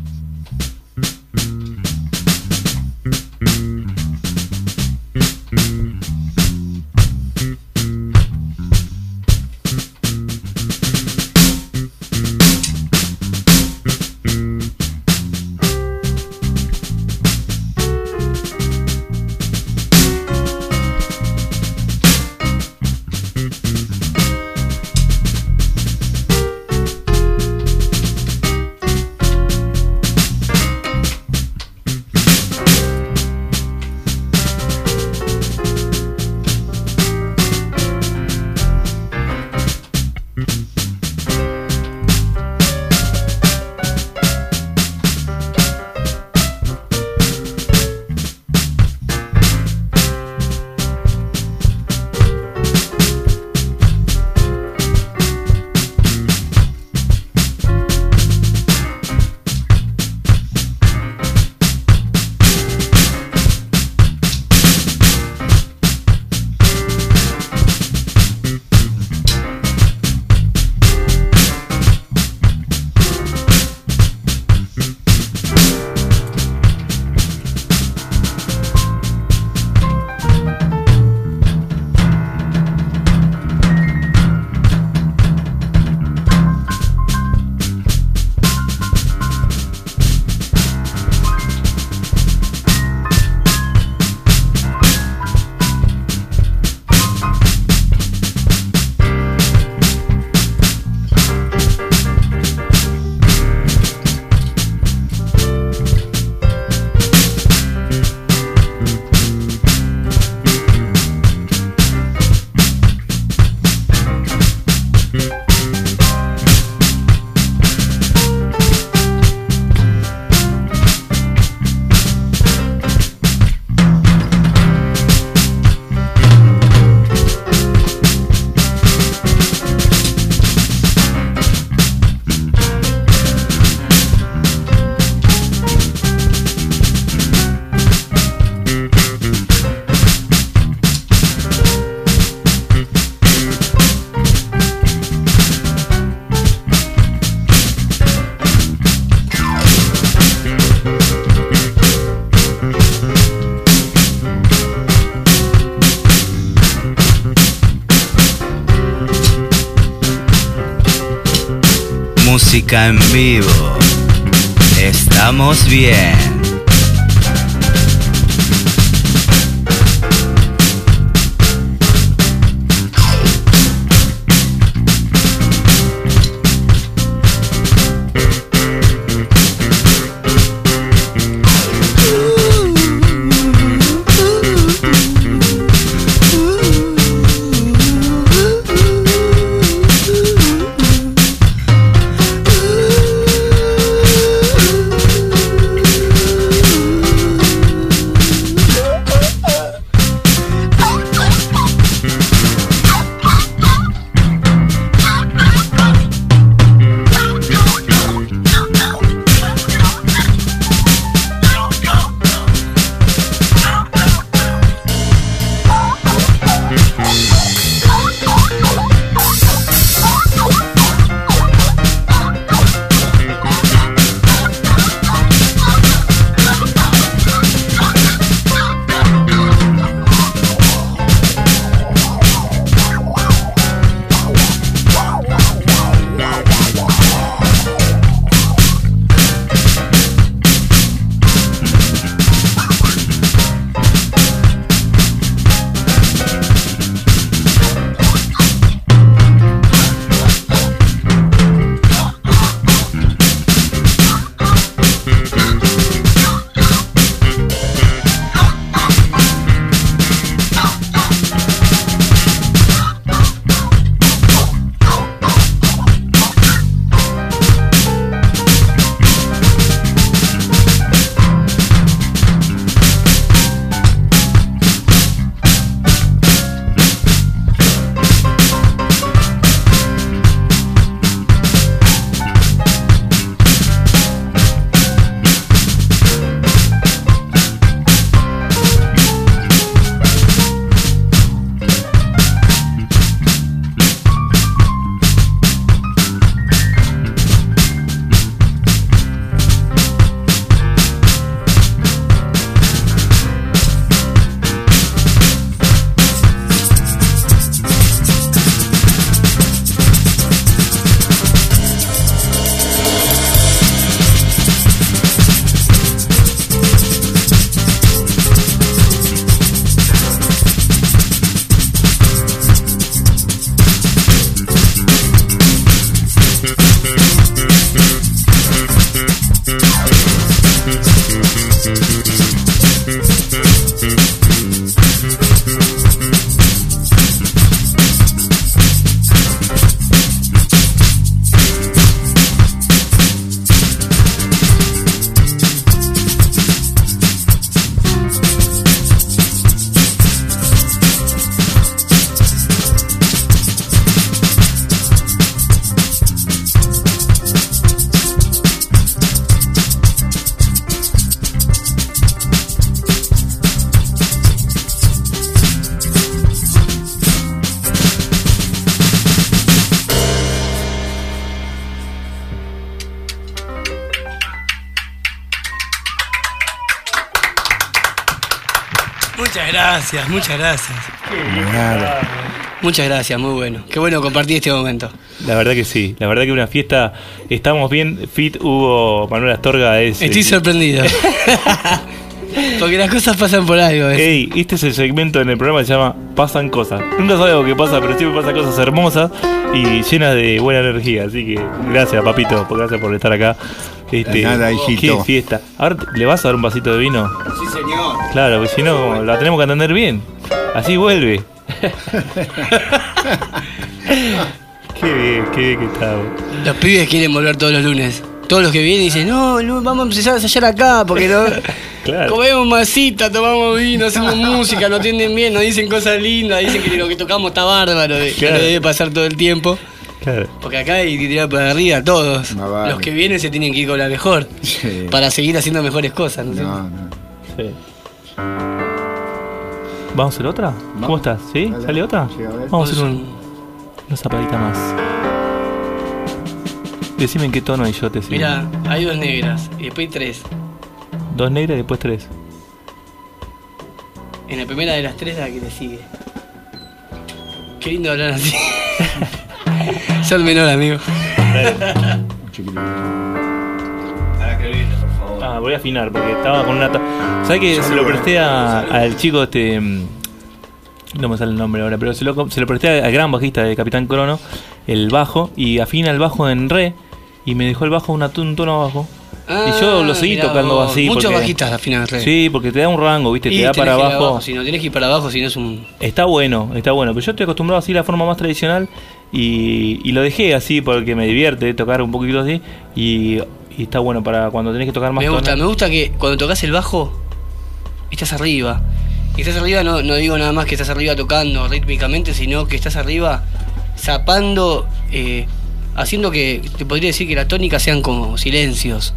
Música en vivo. Estamos bien. Gracias, muchas gracias. Muchas gracias, muy bueno. Qué bueno compartir este momento. La verdad que sí, la verdad que una fiesta, estamos bien, Fit Hugo Manuel Astorga es... Estoy eh, sorprendido. Porque las cosas pasan por algo. ¿eh? Ey, este es el segmento en el programa que se llama Pasan Cosas. Nunca sabemos qué pasa, pero siempre pasan cosas hermosas y llenas de buena energía. Así que gracias, papito, gracias por estar acá. Este, nada, hijito. Qué fiesta. Ahora, ¿le vas a dar un vasito de vino? Sí, señor. Claro, porque si no, la tenemos que atender bien. Así vuelve. qué bien, qué bien que está. Los pibes quieren volver todos los lunes. Todos los que vienen dicen, no, no, vamos a empezar a ensayar acá, porque no, Claro. comemos masita, tomamos vino, hacemos música, nos atienden bien, nos dicen cosas lindas, dicen que lo que tocamos está bárbaro, que Claro. lo debe pasar todo el tiempo. Claro. Porque acá hay que tirar para arriba todos. No vale. Los que vienen se tienen que ir con la mejor. Sí. Para seguir haciendo mejores cosas. ¿no? No, no. Sí. ¿Vamos a hacer otra? ¿Cómo estás? ¿Sí? Dale. ¿Sale otra? Sí, a ver. Vamos a hacer un, una zapadita más. Decime en qué tono y yo te sigo. Mira, hay dos negras y después hay tres. Dos negras y después tres. En la primera de las tres la que le sigue. Qué lindo hablar así. Son menor, amigo. Ah, voy a afinar porque estaba con una. ¿Sabes que se lo presté a- al chico este. mm, No me sale el nombre ahora, pero se lo, se lo presté al gran bajista de Capitán Crono, el bajo, y afina el bajo en re, y me dejó el bajo una, un tono abajo. y yo lo seguí Ah, mirá tocando vos. así. Muchos porque- bajistas afinan re. Sí, porque te da un rango, ¿viste? Y Te da tenés para que ir abajo. Si no tienes que ir para abajo, si no es un. Está bueno, está bueno. Pero yo estoy acostumbrado así a la forma más tradicional y, y lo dejé así porque me divierte tocar un poquito así y, y está bueno para cuando tenés que tocar más Me gusta, me gusta que cuando tocas el bajo, estás arriba. Y estás arriba, no, no digo nada más que estás arriba tocando rítmicamente, sino que estás arriba zapando, eh, haciendo que, te podría decir que la tónica sean como silencios.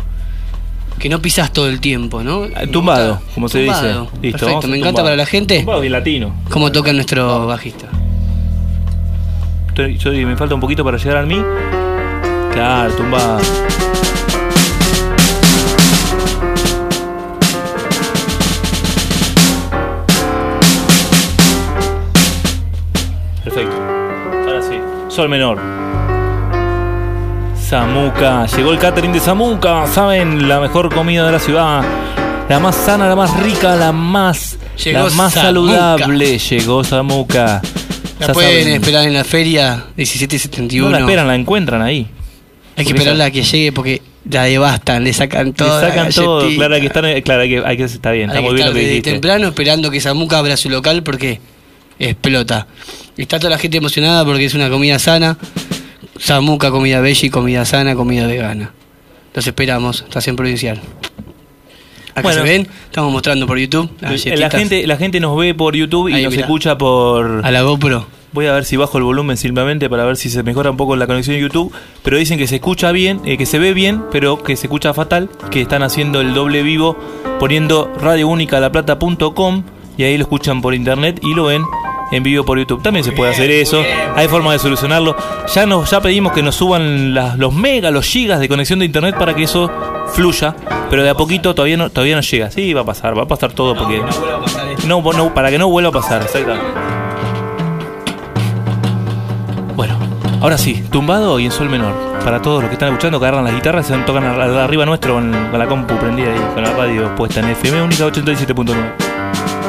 Que no pisas todo el tiempo, ¿no? Eh, Tumbado, como se Tumbado. dice. Listo, Perfecto, me encanta para la gente Tumbado bien latino. cómo toca nuestro bajista. Estoy- me falta un poquito para llegar al mí. Claro, tumbado. Perfecto. Ahora sí. Sol menor. Zamuca. Llegó el catering de Zamuca. Saben, la mejor comida de la ciudad. La más sana, la más rica, la más, Llegó la más saludable. Llegó Zamuca. La pueden saben. esperar en la feria 1771. No la esperan, la encuentran ahí. Hay que esperarla esa- a que llegue porque la devastan, le sacan Le todo. la sacan todo. Claro, hay que estar, claro, hay que, hay que- está bien, está Hay muy bien lo que desde dijiste. temprano esperando que Zamuca abra su local porque explota. Está toda la gente emocionada porque es una comida sana. Zamuca, comida bella y comida sana, comida vegana. Los esperamos, estación provincial. Acá Bueno. se ven, estamos mostrando por YouTube. las La gente, la gente nos ve por YouTube y Ahí, nos mirá. escucha por. A la GoPro. Voy a ver si bajo el volumen simplemente para ver si se mejora un poco la conexión de YouTube. Pero dicen que se escucha bien, eh, que se ve bien, pero que se escucha fatal. Que están haciendo el doble vivo poniendo radioúnicalaplata.com y ahí lo escuchan por internet y lo ven en vivo por YouTube. También se puede hacer eso. Hay forma de solucionarlo. Ya nos ya pedimos que nos suban los megas, los gigas de conexión de internet para que eso fluya. Pero de a poquito todavía no, todavía no llega. Sí, va a pasar, va a pasar todo porque. No, para que no vuelva a pasar, exactamente. Bueno, ahora sí, tumbado y en sol menor. Para todos los que están escuchando, que agarran las guitarras y se tocan arriba nuestro con, la compu prendida ahí, con la radio puesta en FM única 87.9.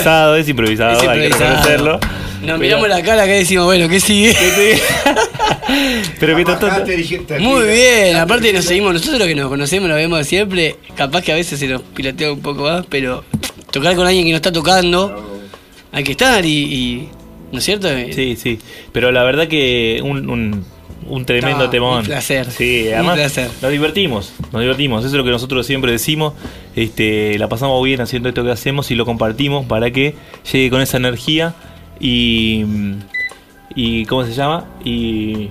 improvisado, es improvisado, Es hay que improvisado. reconocerlo. Nos Pero- miramos la cara que decimos, bueno, ¿qué sigue? Pero mientras tanto- Muy bien, aparte nos seguimos, nosotros que nos conocemos, nos vemos siempre, capaz que a veces se nos pilotea un poco más, pero tocar con alguien que no está tocando, hay que estar y, y- ¿no es cierto? Sí, sí. Pero la verdad que un, un, un tremendo No, temón. un placer. Sí, Un además placer. nos divertimos, nos divertimos. Eso es lo que nosotros siempre decimos. Este, la pasamos bien haciendo esto que hacemos y lo compartimos para que llegue con esa energía y y ¿cómo se llama? Y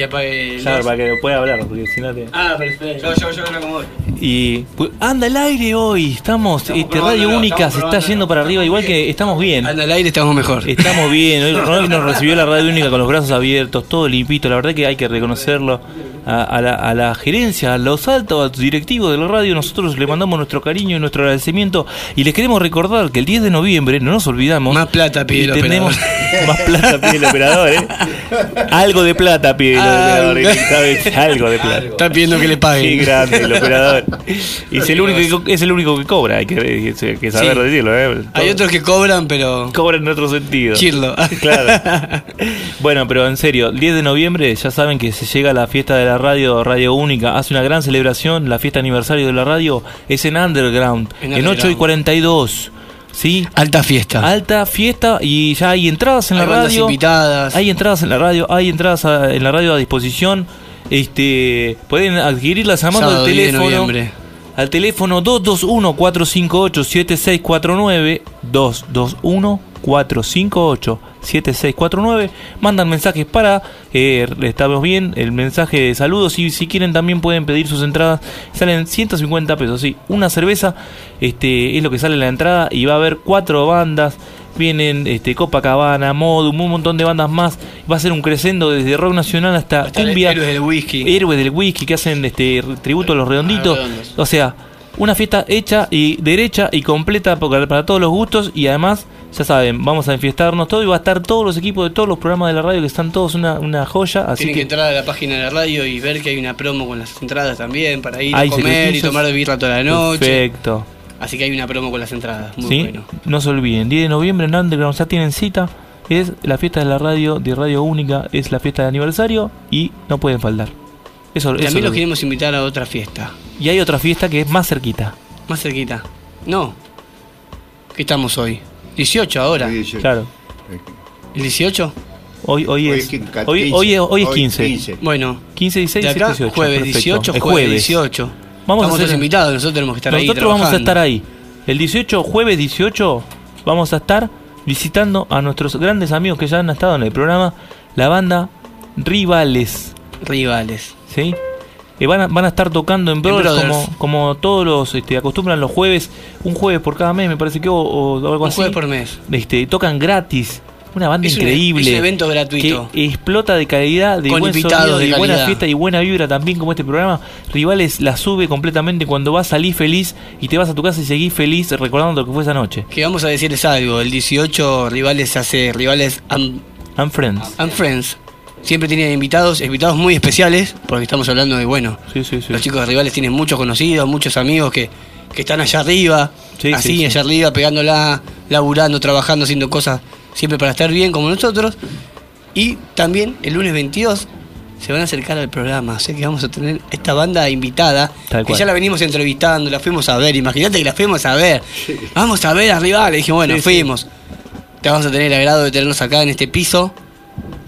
Y apague para que pueda hablar, porque si no te Ah, perfecto. Yo, yo, yo me acomodo. y pues, anda al aire hoy, estamos, este, Radio Única estamos se está probándolo. yendo para arriba, igual que estamos bien. Anda al aire, estamos mejor. Estamos bien, hoy hoy nos recibió la radio única con los brazos abiertos, todo limpito, la verdad que hay que reconocerlo a, a la, a la gerencia, a los altos, a los directivos de la radio, nosotros le mandamos nuestro cariño y nuestro agradecimiento y les queremos recordar que el 10 de noviembre, no nos olvidamos, Más plata pide el tenemos operador. más plata pide el operador, ¿eh? algo de plata pide el operador, algo de plata. Está pidiendo que le Qué paguen. grande el operador. Y es el único que, es el único que cobra, hay que, hay que saber Sí. decirlo, ¿eh? Hay otros que cobran, pero... cobran en otro sentido. Chirlo. Claro. Bueno, pero en serio, el 10 de noviembre ya saben que se llega la fiesta de la radio, Radio Única, hace una gran celebración, la fiesta aniversario de la radio es en Underground, En en, 8 y Underground. 42. ¿Sí? Alta fiesta. Alta fiesta y ya hay entradas en Hay la radio. invitadas. Hay entradas en la radio, hay entradas a- en la radio a disposición. Este, pueden adquirirlas llamando Sábado al 10 de teléfono noviembre. al teléfono 221-458-7649 221-458-7649 mandan mensajes para eh, estamos bien el mensaje de saludos y si quieren también pueden pedir sus entradas salen 150 pesos sí una cerveza este es lo que sale en la entrada y va a haber cuatro bandas vienen este Copacabana Modum un montón de bandas más va a ser un crescendo desde rock nacional hasta Hasta cumbia Héroes del Whisky. héroes del whisky que hacen este tributo a los redonditos. Redondos. o sea, una fiesta hecha y derecha y completa para, todos los gustos y además, ya saben, vamos a enfiestarnos todo y va a estar todos los equipos de todos los programas de la radio que están todos una, una joya. Así Tienen que que, entrar a la página de la radio y ver que hay una promo con las entradas también para ir a comer y tomar birra toda la noche. perfecto. Así que hay una promo con las entradas. Muy ¿Sí? bueno. No se olviden, 10 de noviembre en Underground ya tienen cita. Es la fiesta de la radio, de Radio Única, es la fiesta de aniversario y no pueden faltar. Eso, eso También es los lo que- queremos invitar a otra fiesta. Y hay otra fiesta que es más cerquita. Más cerquita. No. ¿Qué estamos hoy? 18 ahora. Claro. ¿El 18? Hoy, hoy, Hoy es, es quin- hoy, hoy es, hoy es Hoy 15. 15. Bueno. 15, 16, De acá, 17, 18. jueves perfecto. 18, Es jueves 18. Vamos a Estamos hacer- todos invitados, nosotros tenemos que estar ahí. Nosotros vamos a estar ahí. El 18, jueves 18, vamos a estar visitando a nuestros grandes amigos que ya han estado en el programa, la banda Rivales. Rivales. ¿Sí? eh, van, a, van a estar tocando en Brothers, Brothers. como, como todos los este, acostumbran los jueves, un jueves por cada mes, me parece que o, o algo Un así. jueves por mes. Este, tocan gratis. Una banda Es un- increíble. es un evento gratuito. Que explota de calidad, de Con buen invitados sonido, de de, buena fiesta y buena vibra también como este programa. Rivales la sube completamente cuando vas a salir feliz y te vas a tu casa y seguís feliz recordando lo que fue esa noche. Que vamos a decirles algo, el 18 rivales hace rivales and, And Friends. and friends. Siempre tienen invitados, invitados muy especiales, porque estamos hablando de, bueno, Sí, sí, sí. los chicos de rivales tienen muchos conocidos, muchos amigos que, que están allá arriba, Sí, así, sí, sí. allá arriba, pegándola, laburando, trabajando, haciendo cosas siempre para estar bien como nosotros. Y también el lunes 22 se van a acercar al programa, así que vamos a tener esta banda invitada, Tal que cual. ya la venimos entrevistando, la fuimos a ver, imagínate que la fuimos a ver. Vamos a ver arriba, le dije, bueno, fuimos. Te vamos a tener el agrado de tenernos acá en este piso,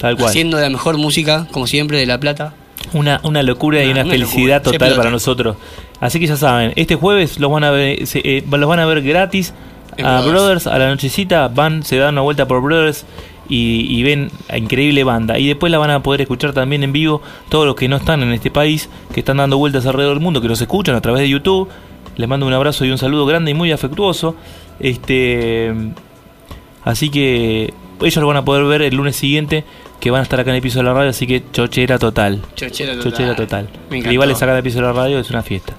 Tal cual. haciendo la mejor música, como siempre, de La Plata. Una, una locura y Una- felicidad locura. Total para nosotros. Así que ya saben, este jueves los van a ver, se- eh, los van a ver gratis En a Brothers. Brothers a la nochecita, van, se dan una vuelta por Brothers y, y ven a increíble banda. Y después la van a poder escuchar también en vivo todos los que no están en este país, que están dando vueltas alrededor del mundo, que los escuchan a través de YouTube. Les mando un abrazo y un saludo grande y muy afectuoso. Este Así que ellos lo van a poder ver el lunes siguiente, que van a estar acá en el piso de la radio, así que chochera total. Chochera total. Chochera total. Rivales acá en el piso de la radio es una fiesta.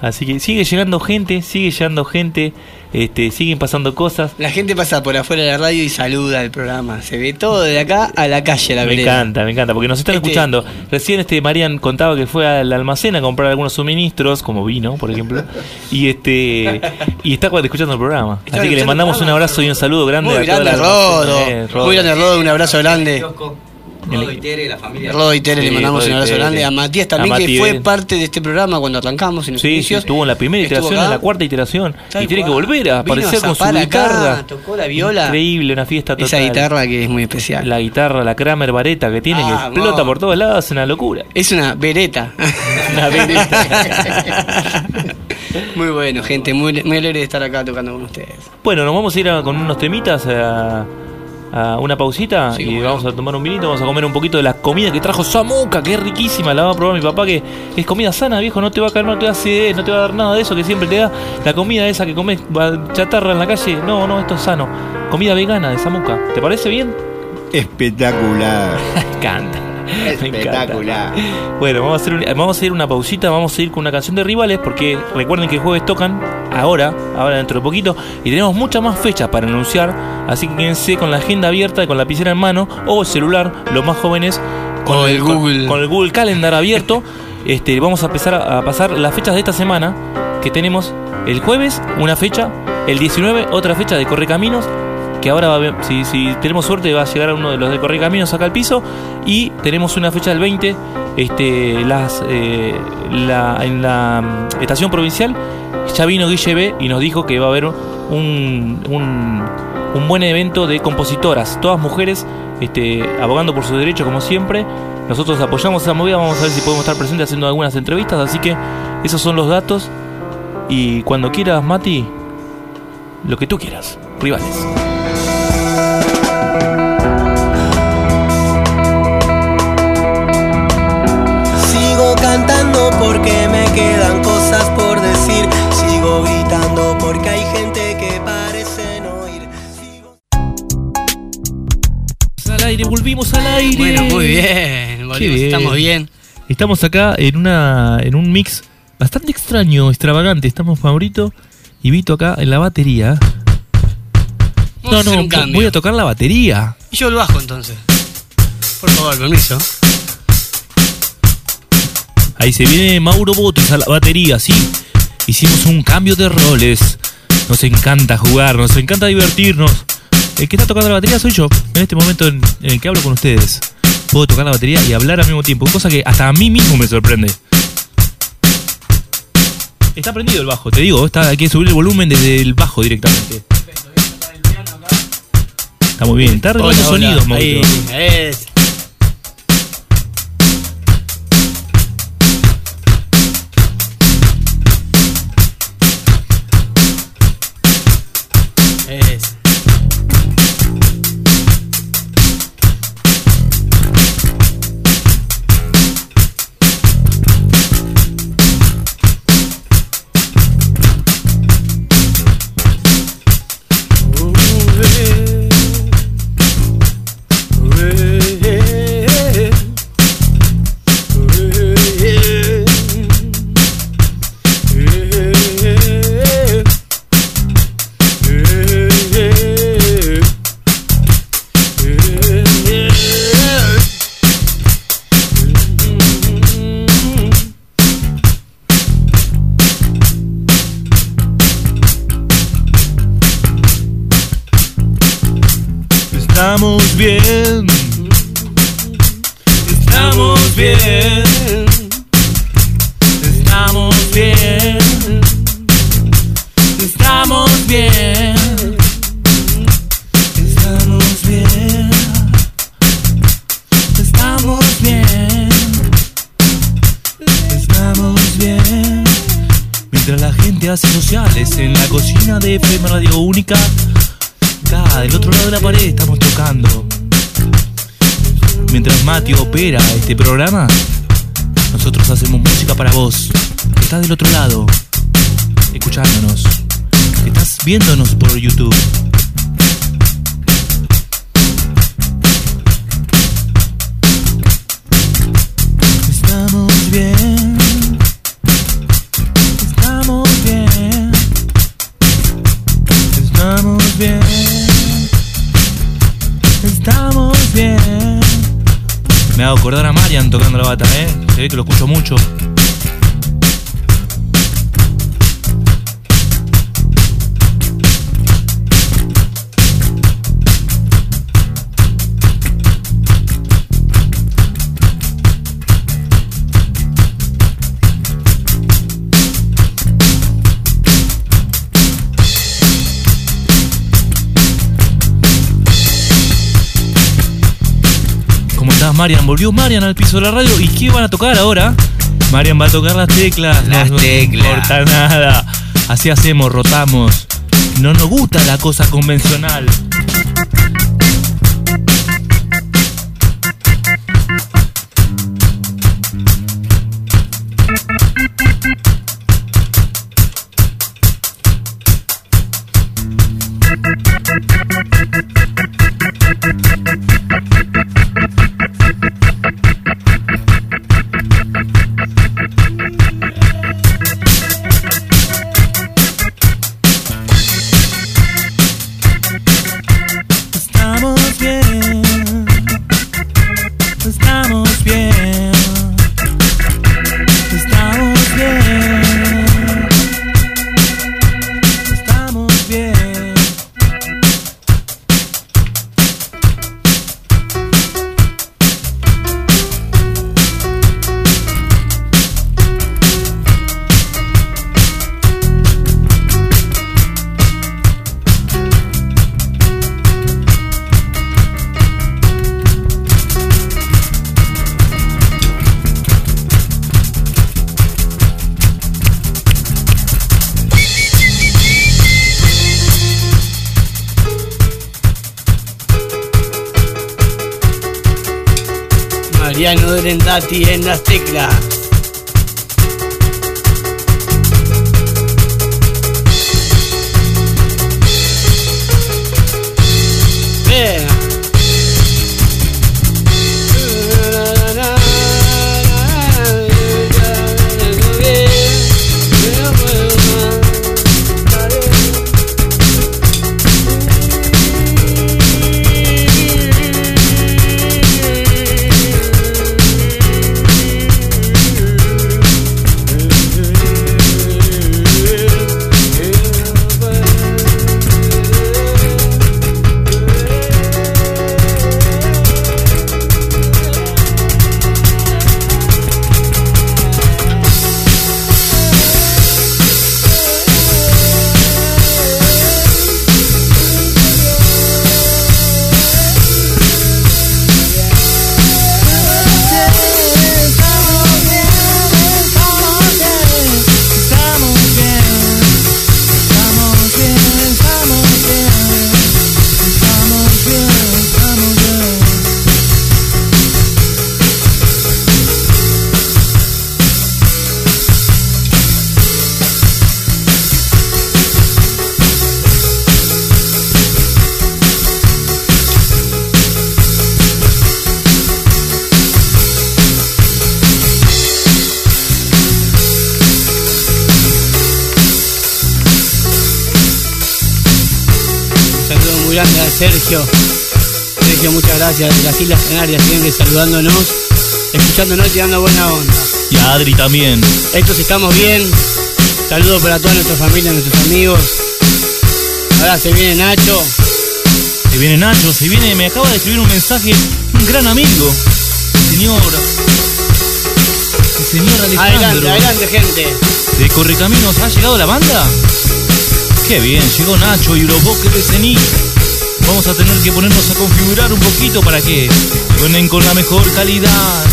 Así que sigue llegando gente, sigue llegando gente, este, siguen pasando cosas. La gente pasa por afuera de la radio y saluda el programa. Se ve todo de acá a la calle, la Me vereda. encanta, me encanta, porque nos están Este- escuchando. Recién este Marian contaba que fue al almacén a comprar algunos suministros, como vino, por ejemplo, y este y está escuchando el programa. Así que le mandamos un abrazo y un saludo grande Muy a toda grande, la Rodo. Muy grande, Rodo. Un abrazo grande. Rodo y Tere, la familia. Rodo y Tere, Sí, le mandamos Rodo un abrazo grande. A Matías A también, Mati que fue Ben. parte de este programa cuando arrancamos en los Sí, sí, estuvo en la primera iteración, en la cuarta iteración. Tal y tiene que volver a Vino aparecer con su acá, guitarra. tocó la viola. Increíble, una fiesta total. Esa guitarra que es muy especial. La guitarra, la Kramer Vareta que tiene, Ah, que explota no. por todos lados, es una locura. Es una vereta. Una vereta. muy bueno, gente. Muy, muy alegre de estar acá tocando con ustedes. Bueno, nos vamos a ir a- con unos temitas a, a una pausita Sí, y vamos a tomar un vinito, vamos a comer un poquito de la comida que trajo Samuca, que es riquísima, la va a probar mi papá, que es comida sana, viejo, no te va a caer, no te va a acidez, no te va a dar nada de eso que siempre te da la comida esa que comes chatarra en la calle. No, no, esto es sano. Comida vegana de Samuca. ¿Te parece bien? Espectacular. Encanta. Espectacular. Bueno, vamos a, hacer un- vamos a ir una pausita, vamos a ir con una canción de rivales, porque recuerden que el jueves tocan ahora, ahora dentro de poquito, y tenemos muchas más fechas para anunciar, así que quédense con la agenda abierta y con la lapicera en mano, o el celular, los más jóvenes, con el Google. con el Google Calendar abierto. Este, vamos a empezar a, a pasar las fechas de esta semana, que tenemos el jueves una fecha, el 19 otra fecha de Correcaminos, que ahora va si, tenemos suerte va a llegar a uno de los de Correcaminos acá al piso. Y tenemos una fecha del 20 este las eh, en la mm, estación provincial. Ya vino Guille B y nos dijo que va a haber un, un, un buen evento de compositoras. Todas mujeres este, abogando por sus derechos como siempre. Nosotros apoyamos esa movida vamos a ver si podemos estar presentes haciendo algunas entrevistas. Así que esos son los datos. Y cuando quieras Mati lo que tú quieras rivales porque me quedan cosas por decir. Sigo gritando porque hay gente que parece no oír. al aire, volvimos al aire. Bueno, muy bien. volvimos, bien. Estamos bien. Estamos acá en una en un mix bastante extraño, extravagante. Estamos Maurito y Vito acá en la batería. Vamos vo- cambio. voy a tocar la batería. Y yo el bajo entonces. Por favor, permiso. Ahí se viene Mauro Botes a la batería, sí. Hicimos un cambio de roles. Nos encanta jugar, nos encanta divertirnos. El que está tocando la batería soy yo, en este momento en, en el que hablo con ustedes. Puedo tocar la batería y hablar al mismo tiempo, cosa que hasta a mí mismo me sorprende. Está prendido el bajo, te digo, está, hay que subir el volumen desde el bajo directamente. Está muy bien, está arreglando sonidos, Ahí, Hace sociales en la cocina de FM Radio Única, acá del otro lado de la pared estamos tocando. Mientras Mati opera este programa, nosotros hacemos música para vos. Estás del otro lado, escuchándonos. Estás viéndonos por YouTube. Me hago acordar a Marian tocando la bata, ¿eh? Se ve que lo escucho mucho. Marian? Volvió Marian al piso de la radio. ¿Y qué van a tocar ahora? Marian va a tocar las teclas. Las no teclas. importa nada. Así hacemos, rotamos. No nos gusta la cosa convencional. Mariano Delendati Sergio. Sergio, muchas gracias. De las Islas Canarias, siempre saludándonos, escuchándonos y dando buena onda. Y a Adri también. Estos estamos bien. Saludos para toda nuestra familia, nuestros amigos. Ahora se viene Nacho. Se viene Nacho, se viene, me acaba de escribir un mensaje, un gran amigo, señor, el señor Adelante, Alejandro, adelante, gente. de Correcaminos, ¿ha llegado la banda? Qué bien, llegó Nacho y los bosques de Cenit. Vamos a tener que ponernos a configurar un poquito para que suenen con la mejor calidad.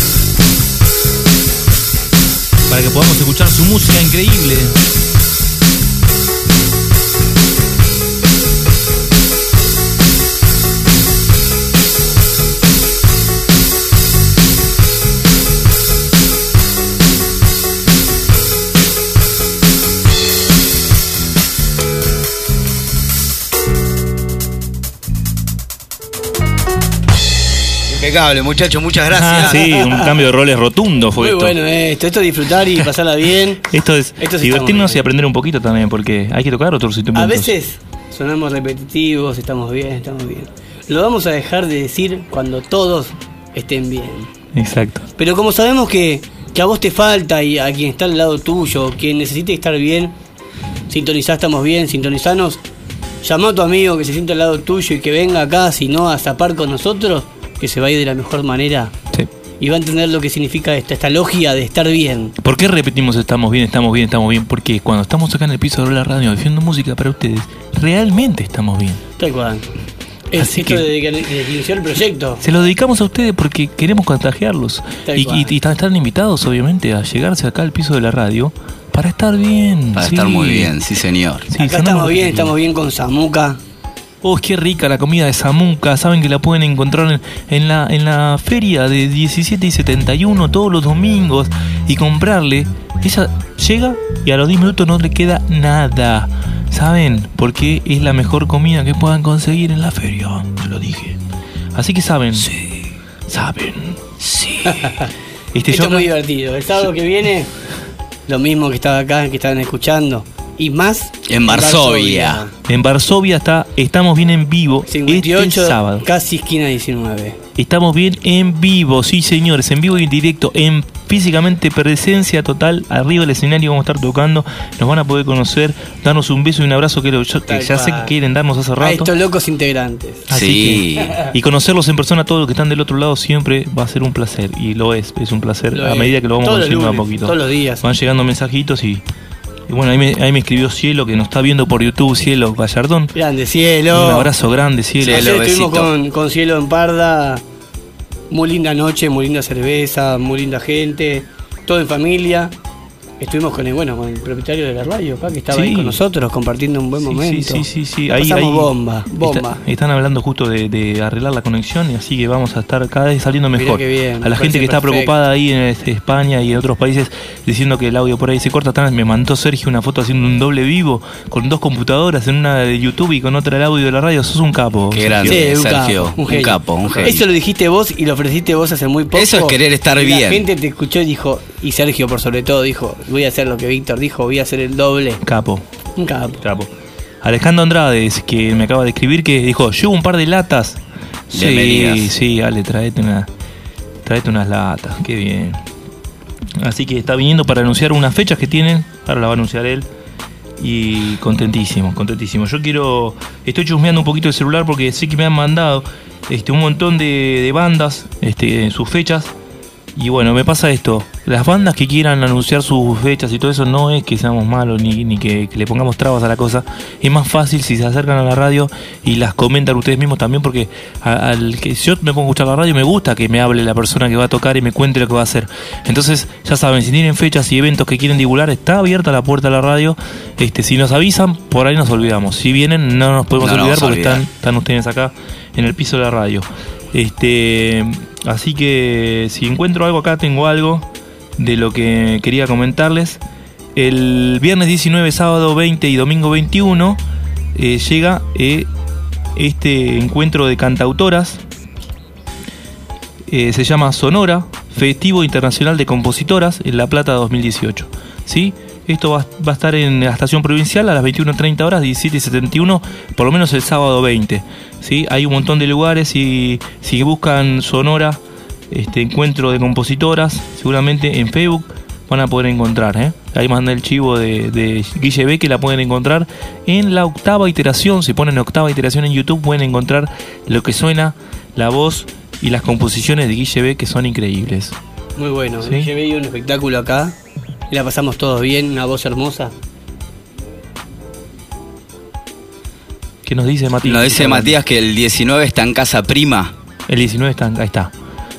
Para que podamos escuchar su música increíble. Impecable, muchachos, muchas gracias. Ah, sí, un cambio de roles rotundo fue Muy esto. bueno esto. Esto es disfrutar y pasarla bien. Esto es Esto sí divertirnos y aprender un poquito también, porque hay que tocar otros instrumentos. A veces sonamos repetitivos, estamos bien, estamos bien. Lo vamos a dejar de decir cuando todos estén bien. Exacto. Pero como sabemos que, que a vos te falta y a quien está al lado tuyo, quien necesite estar bien, sintonizá, estamos bien, sintonizanos. Llama a tu amigo que se siente al lado tuyo y que venga acá, si no, a zapar con nosotros, que se va a ir de la mejor manera. Sí. Y va a entender lo que significa esta, esta logia de estar bien. ¿Por qué repetimos estamos bien, estamos bien, estamos bien? Porque cuando estamos acá en el piso de la radio haciendo música para ustedes, realmente estamos bien. Tal cual. Es Así esto que- de que de el proyecto. Se lo dedicamos a ustedes porque queremos contagiarlos. Y, y- y están- están invitados, obviamente, a llegarse acá al piso de la radio para estar bien. Para sí. estar muy bien, sí señor. Sí, Acá estamos bien, estamos bien con Samuca. Oh, qué rica la comida de Samuca. Saben que la pueden encontrar en, en la, en la feria de 17 y 71 todos los domingos y comprarle. Ella llega y a los 10 minutos no le queda nada. ¿Saben? Porque es la mejor comida que puedan conseguir en la feria. Te lo dije. Así que saben. Sí. Saben. Sí. Este, Esto es muy divertido. El sábado que viene, lo mismo que estaba acá, que estaban escuchando. Y más En Varsovia. en Varsovia está, estamos bien en vivo 58, este sábado. casi esquina 19. Estamos bien en vivo, sí señores, en vivo y en directo, en físicamente presencia total, arriba del escenario vamos a estar tocando, nos van a poder conocer, darnos un beso y un abrazo que, lo- yo- que Tal ya sé que quieren darnos hace A rato. estos locos integrantes. Así Sí. que- y conocerlos en persona, todos los que están del otro lado, siempre va a ser un placer. Y lo es, es un placer Lo a es. medida que lo vamos Todos a poquito. todos los días. Van llegando mensajitos y, y bueno, ahí me, ahí me escribió Cielo, que nos está viendo por YouTube, Cielo Gallardón. Grande cielo. Un abrazo grande, Cielo. Ayer estuvimos con, con Cielo en Parda. Muy linda noche, muy linda cerveza, muy linda gente. Todo en familia. Estuvimos con el, bueno, con el propietario de la radio acá, que estaba Sí. ahí con nosotros, compartiendo un buen Sí, momento. Sí, sí, sí, sí. Ahí, bomba, bomba. está- están hablando justo de, de arreglar la conexión y así que vamos a estar cada vez saliendo mejor. qué bien, a me la gente que está perfecto. preocupada ahí en este, España y en otros países diciendo que el audio por ahí se corta, están- me mandó Sergio una foto haciendo un doble vivo con dos computadoras, en una de YouTube y con otra el audio de la radio. Sos un capo. Qué Sergio. grande, Sí, un Sergio. capo, un capo, un genio. Eso lo dijiste vos y lo ofreciste vos hace muy poco. Eso es querer estar Y bien. La gente te escuchó y dijo, y Sergio por sobre todo dijo, voy a hacer lo que Víctor dijo, voy a hacer el doble. Capo. Un capo. Capo. Alejandro Andrade, que me acaba de escribir que dijo, llevo un par de latas. Sí, Bienvenidas. sí, Ale, traete, una, traete unas latas, qué bien. Así que está viniendo para anunciar unas fechas que tienen, ahora la va a anunciar él. Y contentísimo, contentísimo. Yo quiero, estoy chusmeando un poquito el celular porque sé que me han mandado este, un montón de, de bandas, este, en sus fechas. Y bueno, me pasa esto. Las bandas que quieran anunciar sus fechas y todo eso no es que seamos malos ni, ni que, que le pongamos trabas a la cosa. Es más fácil si se acercan a la radio y las comentan ustedes mismos también porque a- al que yo me pongo a escuchar la radio me gusta que me hable la persona que va a tocar y me cuente lo que va a hacer. Entonces, ya saben, si tienen fechas y eventos que quieren divulgar, está abierta la puerta de la radio. Este, si nos avisan, por ahí nos olvidamos. Si vienen, no nos podemos No olvidar a porque olvidar. están, están ustedes acá en el piso de la radio. Este, así que si encuentro algo acá, tengo algo de lo que quería comentarles. El viernes 19, sábado 20 y domingo 21 eh, llega eh, este encuentro de cantautoras. Eh, se llama Sonora, Festivo Internacional de Compositoras en La Plata 2018. ¿Sí? Esto va, va a estar en la estación provincial a las 21.30 horas, 17.71, por lo menos el sábado 20. ¿sí? Hay un montón de lugares y si buscan Sonora, este encuentro de compositoras, seguramente en Facebook van a poder encontrar. ¿eh? Ahí mandé el chivo de, de Guille B que la pueden encontrar en la octava iteración. Si ponen octava iteración en YouTube pueden encontrar lo que suena, la voz y las composiciones de Guille B que son increíbles. Muy bueno. Sí. Llevé un espectáculo acá. Y la pasamos todos bien, una voz hermosa. ¿Qué nos dice Matías? Nos dice Matías que el 19 está en Casa Prima. El 19 está, ahí está.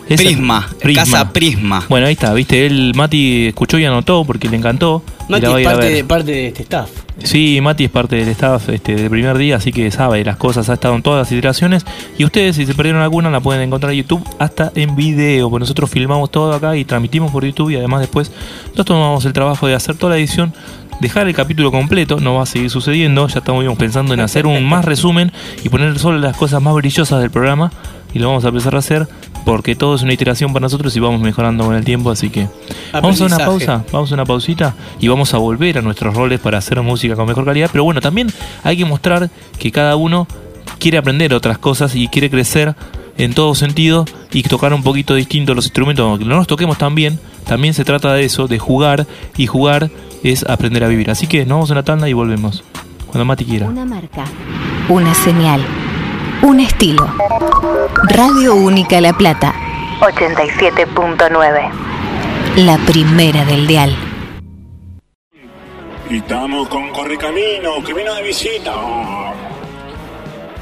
Esa- Prisma, Casa Prisma. Bueno, ahí está, viste, él, Mati escuchó y anotó porque le encantó. y Mati la va a es ir a parte ver. de, parte de este staff. Sí, Mati es parte del staff este, del primer día, así que sabe las cosas, ha estado en todas las iteraciones. Y ustedes, si se perdieron alguna, la pueden encontrar en YouTube hasta en video, porque nosotros filmamos todo acá y transmitimos por YouTube y además después nos tomamos el trabajo de hacer toda la edición, dejar el capítulo completo, no va a seguir sucediendo, ya estamos pensando en hacer un más resumen y poner solo las cosas más brillosas del programa y lo vamos a empezar a hacer porque todo es una iteración para nosotros y vamos mejorando con el tiempo, así que vamos a una pausa, vamos a una pausita y vamos a volver a nuestros roles para hacer música con mejor calidad, pero bueno, también hay que mostrar que cada uno quiere aprender otras cosas y quiere crecer en todo sentido y tocar un poquito distinto los instrumentos, aunque no nos toquemos tan bien, también se trata de eso, de jugar y jugar es aprender a vivir. Así que nos vamos a una tanda y volvemos. Cuando Mati quiera. Una marca. Una señal. Un estilo. Radio Única La Plata. 87.9. La primera del dial. Estamos con Correcamino, que vino de visita.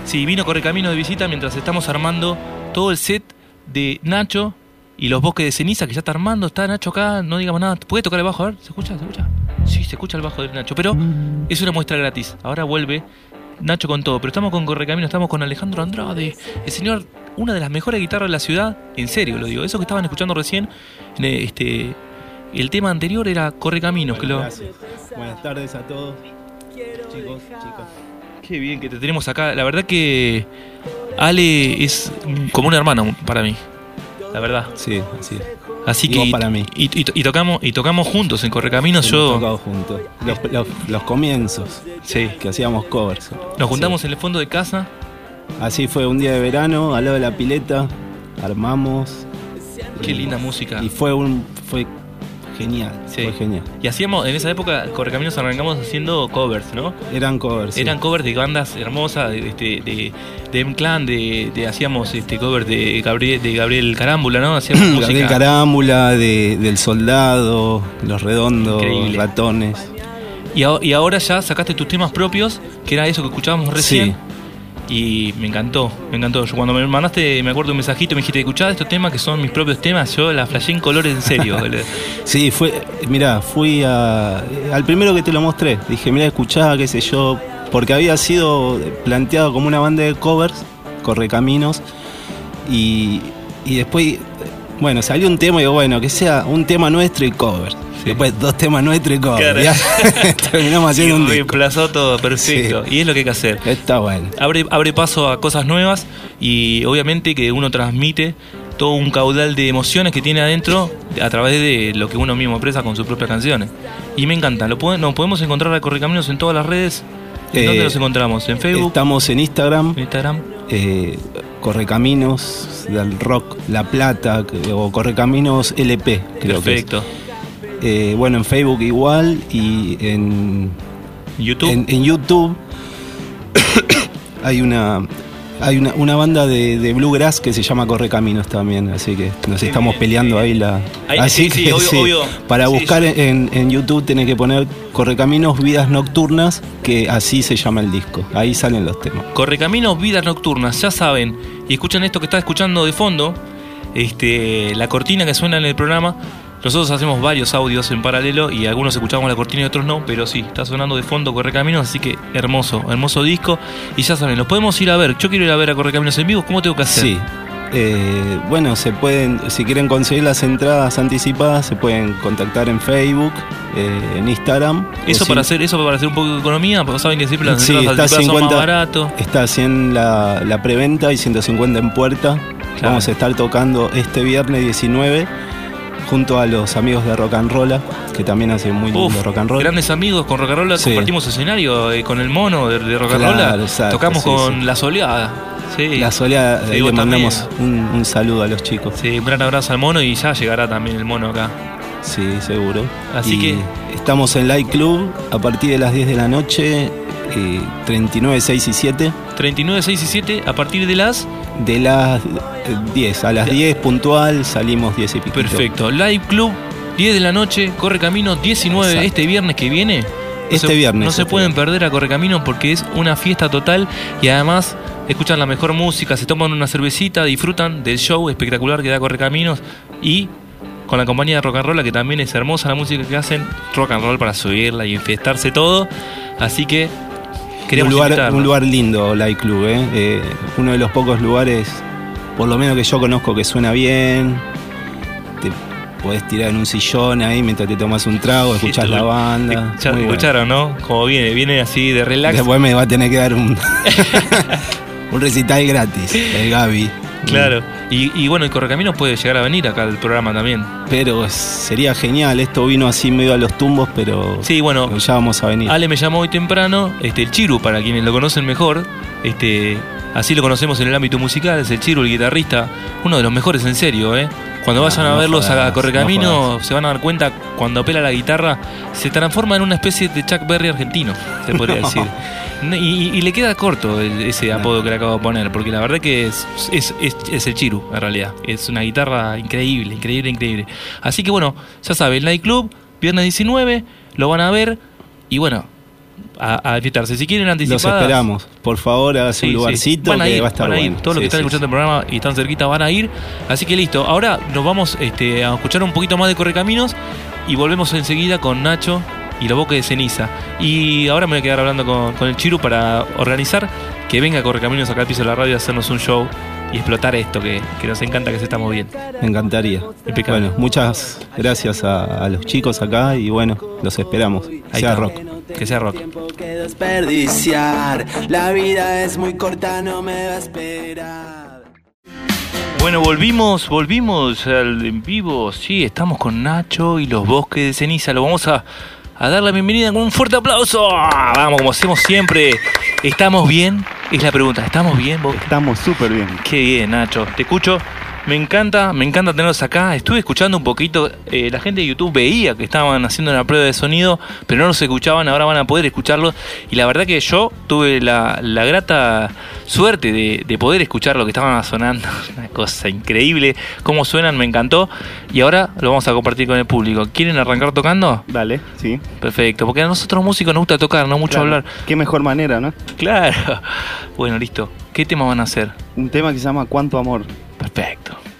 Sí, vino Correcamino de visita mientras estamos armando todo el set de Nacho y los bosques de ceniza que ya está armando. Está Nacho acá, no digamos nada. ¿Puede tocar el bajo? A ver, ¿se escucha? ¿Se escucha? Sí, se escucha el bajo de Nacho, pero es una muestra gratis. Ahora vuelve Nacho con todo, pero estamos con Correcamino, estamos con Alejandro Andrade, el señor, una de las mejores guitarras de la ciudad, en serio lo digo. Eso que estaban escuchando recién, eh, este, el tema anterior era Correcaminos, que lo... Gracias. Buenas tardes a todos. Chicos, chicas. Qué bien que te tenemos acá. La verdad que Ale es como un hermano para mí. La verdad. Sí, así es. Así que para mí. y- y- y tocamos y tocamos juntos en Correcaminos. Yo tocado juntos. Los, los- los comienzos. Sí. Que hacíamos covers. nos juntamos en el fondo de casa. Así fue un día de verano, al lado de la pileta. Armamos. Qué linda música. Y fue un. fue genial. Sí. Fue genial. Y hacíamos en esa época Correcaminos arrancamos haciendo covers, ¿no? Eran covers. sí. Eran covers de bandas hermosas, de, este, de, de M-Clan, de, de- hacíamos este cover de Gabriel, de Gabriel Carámbula, ¿no? Hacíamos Gabriel música. Carámbula, de, del soldado, los redondos, Increíble. ratones. Y, a- y ahora ya sacaste tus temas propios, que era eso que escuchábamos recién. Y me encantó, me encantó. Yo cuando me mandaste, me acuerdo un mensajito, me dijiste, escuchá estos temas que son mis propios temas, yo la flashé en colores en serio. Sí, fue, mira, fui a, al primero que te lo mostré. Dije, mira, escuchá, qué sé yo, porque había sido planteado como una banda de covers, Correcaminos, y, y después, bueno, salió un tema y digo, bueno, que sea un tema nuestro y covers. Después dos temas nuestros. Claro. Terminamos haciendo Y un disco. reemplazó todo, perfecto. Y es lo que hay que hacer. Está bueno. Abre, abre paso a cosas nuevas y obviamente que uno transmite todo un caudal de emociones que tiene adentro a través de lo que uno mismo expresa con sus propias canciones. Y me encanta. Lo pueden- nos podemos encontrar a Correcaminos en todas las redes. ¿En Eh, dónde nos encontramos? ¿En Facebook? Estamos en Instagram. Instagram. eh, Correcaminos del Rock La Plata o Correcaminos LP, creo Perfecto. que. Eh, bueno, en Facebook igual y en YouTube. En, en YouTube hay una hay una, una banda de, de bluegrass que se llama Correcaminos también, así que nos estamos peleando ahí la. Ahí- así sí, sí, que obvio, sí, obvio. para buscar en, en YouTube tenés que poner Correcaminos Vidas Nocturnas, que así se llama el disco. Ahí salen los temas. Correcaminos, vidas nocturnas, ya saben. Y escuchan esto que está escuchando de fondo, este, la cortina que suena en el programa. Nosotros hacemos varios audios en paralelo y algunos escuchamos la cortina y otros no, pero sí, está sonando de fondo Correcaminos, así que hermoso, hermoso disco. Y ya saben, los podemos ir a ver. Yo quiero ir a ver a Correcaminos en vivo, ¿cómo tengo que hacer? Sí. Eh, bueno, se pueden, si quieren conseguir las entradas anticipadas, se pueden contactar en Facebook, eh, en Instagram. Eso para hacer, eso para hacer un poco de economía, porque saben que siempre las Sí, entradas está anticipadas son 50, más barato. está 100 la, la preventa y 150 en puerta. Vamos a estar tocando este viernes 19 junto a los amigos de Rock and Roll, que también hacen muy lindo Uf, rock and roll. Grandes amigos con Rock and Roll, Sí. compartimos escenario eh, con el mono de, de Rock and Claro, Roll. exacto, Tocamos sí, con sí. La Soleada. La soleada, le mandamos un, un saludo a los chicos. Sí, un gran abrazo al mono y ya llegará también el mono acá. Sí, seguro. Así Y, que- Estamos en Light Club a partir de las 10 de la noche, eh, 39, 6 y 7. 39, 6 y 7 a partir de las... De las eh, 10, a las 10 puntual salimos 10 y pico. Perfecto. Live Club, 10 de la noche, Correcamino 19 Exacto. este viernes que viene. No Este se- viernes, No se este pueden perder a Correcamino porque es una fiesta total y además escuchan la mejor música, se toman una cervecita, disfrutan del show espectacular que da Correcaminos y con la compañía de Rock and Roll, que también es hermosa la música que hacen, rock and roll para subirla y enfiestarse todo. Así que queremos un lugar, un lugar lindo, Light Club, ¿eh? Eh, uno de los pocos lugares, por lo menos que yo conozco, que suena bien. Te podés tirar en un sillón ahí mientras te tomas un trago, escuchás la banda. Ya Muy bueno. escucharon, ¿no? Como viene, viene así de relax. Después me va a tener que dar un, un recital gratis, el Gaby. Claro. Y, y bueno, y Correcaminos puede llegar a venir acá al programa también. Pero sería genial, esto vino así medio a los tumbos, pero Sí, bueno. ya vamos a venir. Ale me llamó hoy temprano, este, el Chiru, para quienes lo conocen mejor, este, así lo conocemos en el ámbito musical, es el Chiru, el guitarrista, uno de los mejores en serio, ¿eh? Cuando vayan a verlos jodas, a Correcamino, no se van a dar cuenta, cuando pela la guitarra, se transforma en una especie de Chuck Berry argentino, se podría decir. Y, y le queda corto el- ese apodo que le acabo de poner, porque la verdad que es, es, es- es el Chiru, en realidad. Es una guitarra increíble, increíble, increíble. Así que bueno, ya saben, Nightclub, viernes 19, lo van a ver y bueno, a, a disfrutarse. Si quieren Los anticipadas... esperamos. Por favor, hagas Sí, un sí. lugarcito Van a que ir, va a estar van a ir. bueno. Todos los que están escuchando el programa y están cerquita van a ir. Así que listo. Ahora nos vamos este, a escuchar un poquito más de Correcaminos y volvemos enseguida con Nacho y los boques de ceniza. Y ahora me voy a quedar hablando con, con el Chiru para organizar que venga Correcaminos acá al piso de la radio a hacernos un show y explotar esto que, que nos encanta que se está moviendo. Me encantaría. Bueno, muchas gracias a, a los chicos acá y bueno, los esperamos. Ahí sea está. rock. Que sea rock. que desperdiciar. La vida es muy corta, no me va a esperar. Bueno, volvimos, volvimos al en vivo. Sí, estamos con Nacho y los bosques de ceniza. Lo vamos a, a dar la bienvenida con un fuerte aplauso. Vamos, como hacemos siempre. ¿Estamos bien? Es la pregunta. ¿Estamos bien vos? Estamos súper bien. Qué bien, Nacho. Te escucho. Me encanta, me encanta tenerlos acá. Estuve escuchando un poquito. eh, la gente de YouTube veía que estaban haciendo una prueba de sonido, pero no los escuchaban. Ahora van a poder escucharlos. Y la verdad que yo tuve la, la grata suerte de, de poder escuchar lo que estaban sonando. Una cosa increíble. Cómo suenan, me encantó. Y ahora lo vamos a compartir con el público. ¿Quieren arrancar tocando? Dale, sí. Perfecto, porque a nosotros músicos nos gusta tocar, no mucho Claro. hablar. Qué mejor manera, ¿no? Claro. Bueno, listo. ¿Qué tema van a hacer? Un tema que se llama Cuánto Amor. Perfecto.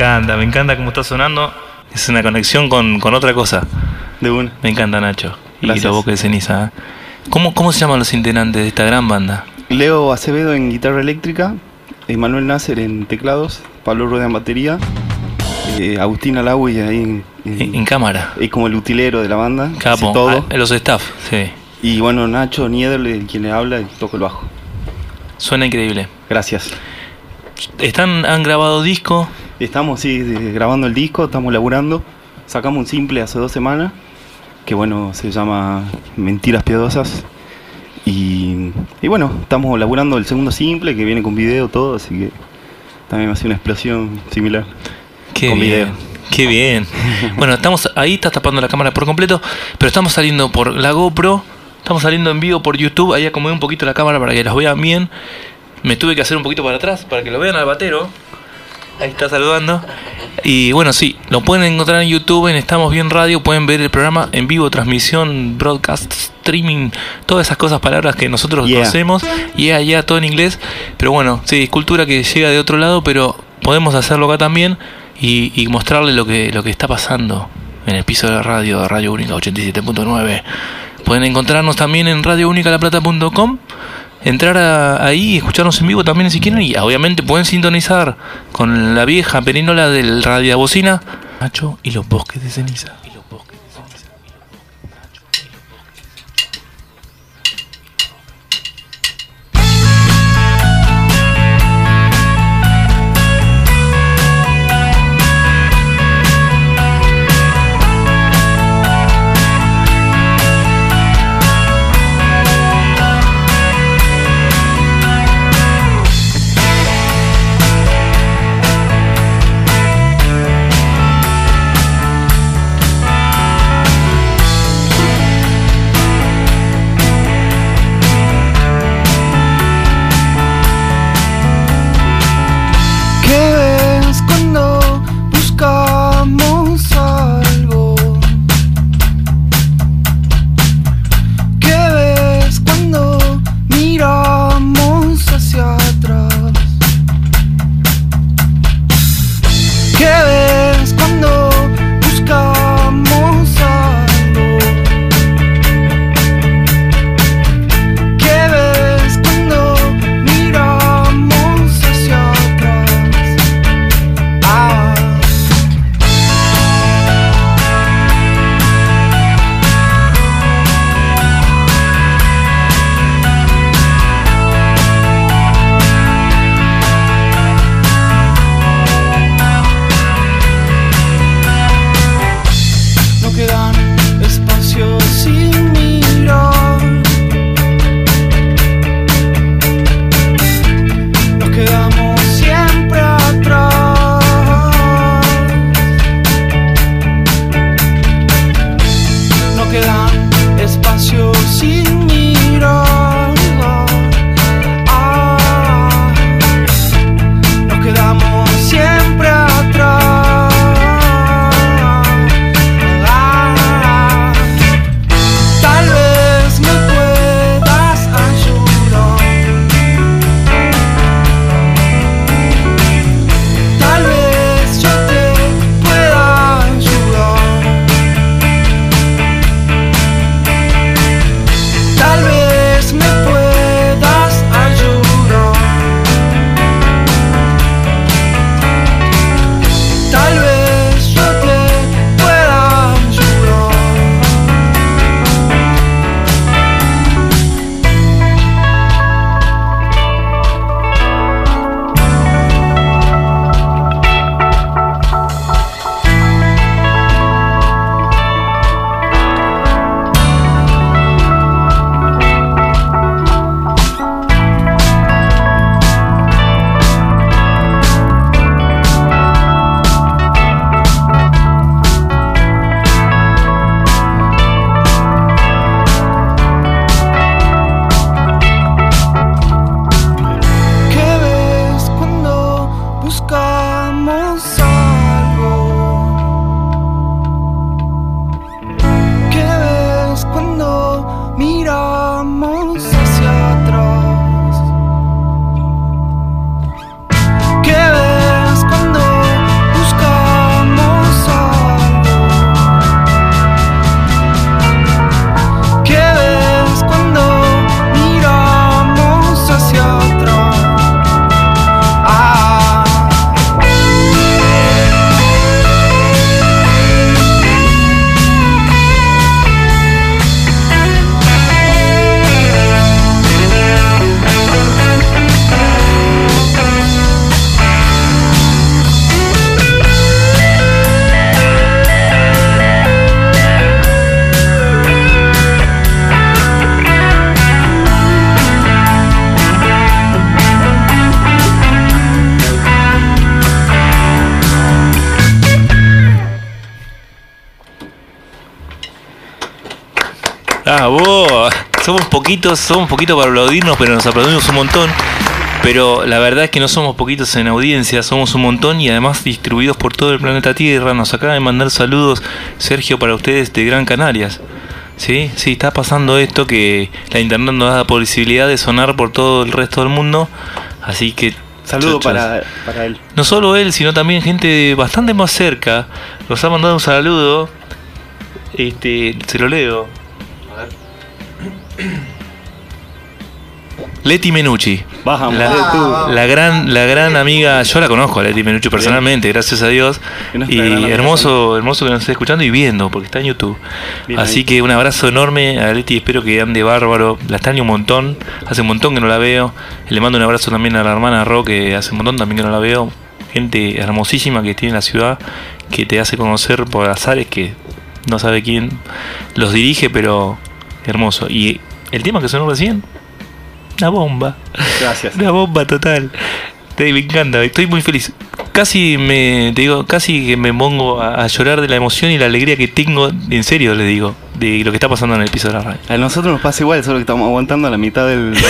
Encanta, me encanta cómo está sonando. Es una conexión con, con otra cosa. De una. Me encanta Nacho. Y la boca de ceniza. ¿eh? ¿Cómo, ¿Cómo se llaman los integrantes de esta gran banda? Leo Acevedo en guitarra eléctrica, Emanuel Nasser en teclados, Pablo Rueda en batería, eh, Agustín Alawi ahí en, En, en cámara. y como el utilero de la banda, Capo. todo. Ah, los staff, sí. Y bueno, Nacho Nieder, quien le habla y toca el bajo. Suena increíble. Gracias. ¿Están, ¿Han grabado disco? Estamos sí, grabando el disco, estamos laburando. Sacamos un simple hace dos semanas, que bueno, se llama Mentiras Piadosas. Y, y bueno, estamos laburando el segundo simple, que viene con video, todo, así que también va a ser una explosión similar. Qué con bien. video. Qué bien. Bueno, estamos ahí, estás tapando la cámara por completo, pero estamos saliendo por la GoPro, estamos saliendo en vivo por YouTube, ahí acomodé un poquito la cámara para que los vean bien. Me tuve que hacer un poquito para atrás para que lo vean al batero. Ahí está saludando. Y bueno, sí, lo pueden encontrar en YouTube, en Estamos Bien Radio, pueden ver el programa en vivo, transmisión, broadcast, streaming, todas esas cosas, palabras que nosotros Yeah. conocemos. Y allá todo en inglés. Pero bueno, sí, es cultura que llega de otro lado, pero podemos hacerlo acá también y, y mostrarle lo que, lo que está pasando en el piso de la radio, de Radio Única 87.9. Pueden encontrarnos también en radiounicalaplata.com entrar ahí y escucharnos en vivo también si quieren y obviamente pueden sintonizar con la vieja perinola del radio bocina y los bosques de ceniza. Poquitos, somos poquitos para aplaudirnos, pero nos aplaudimos un montón. Pero la verdad es que no somos poquitos en audiencia, somos un montón y además distribuidos por todo el planeta Tierra. Nos acaba de mandar saludos Sergio para ustedes de Gran Canarias. Sí, sí, está pasando esto que la internet nos da la posibilidad de sonar por todo el resto del mundo. Así que Saludo para, para él. No solo él, sino también gente bastante más cerca. Nos ha mandado un saludo. Este, se lo leo. Leti Menucci. Vamos, la, Letu. la gran, la gran amiga, yo la conozco a Leti Menucci personalmente, gracias a Dios. Y hermoso, hermoso que nos esté escuchando y viendo, porque está en YouTube. Bien Así ahí. que un abrazo enorme a Leti, espero que ande bárbaro. La extraño un montón, hace un montón que no la veo. Le mando un abrazo también a la hermana Ro, que hace un montón también que no la veo. Gente hermosísima que tiene en la ciudad, que te hace conocer por azares que no sabe quién los dirige, pero hermoso. Y el tema que sonó recién, una bomba. Gracias. Una bomba total. Te- Me encanta, estoy muy feliz. Casi me te digo, casi que me pongo a, a llorar de la emoción y la alegría que tengo, en serio le digo, de lo que está pasando en el piso de la radio. A nosotros nos pasa igual, solo que estamos aguantando la mitad del, del-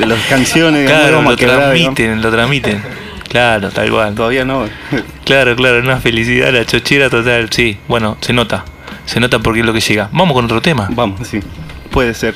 de las canciones. Claro, lo transmiten, lo transmiten. Claro, tal cual. Todavía no. Claro, claro, una felicidad, la chochera total, sí. Bueno, se nota. Se nota porque es lo que llega. Vamos con otro tema. Vamos, sí. Puede ser.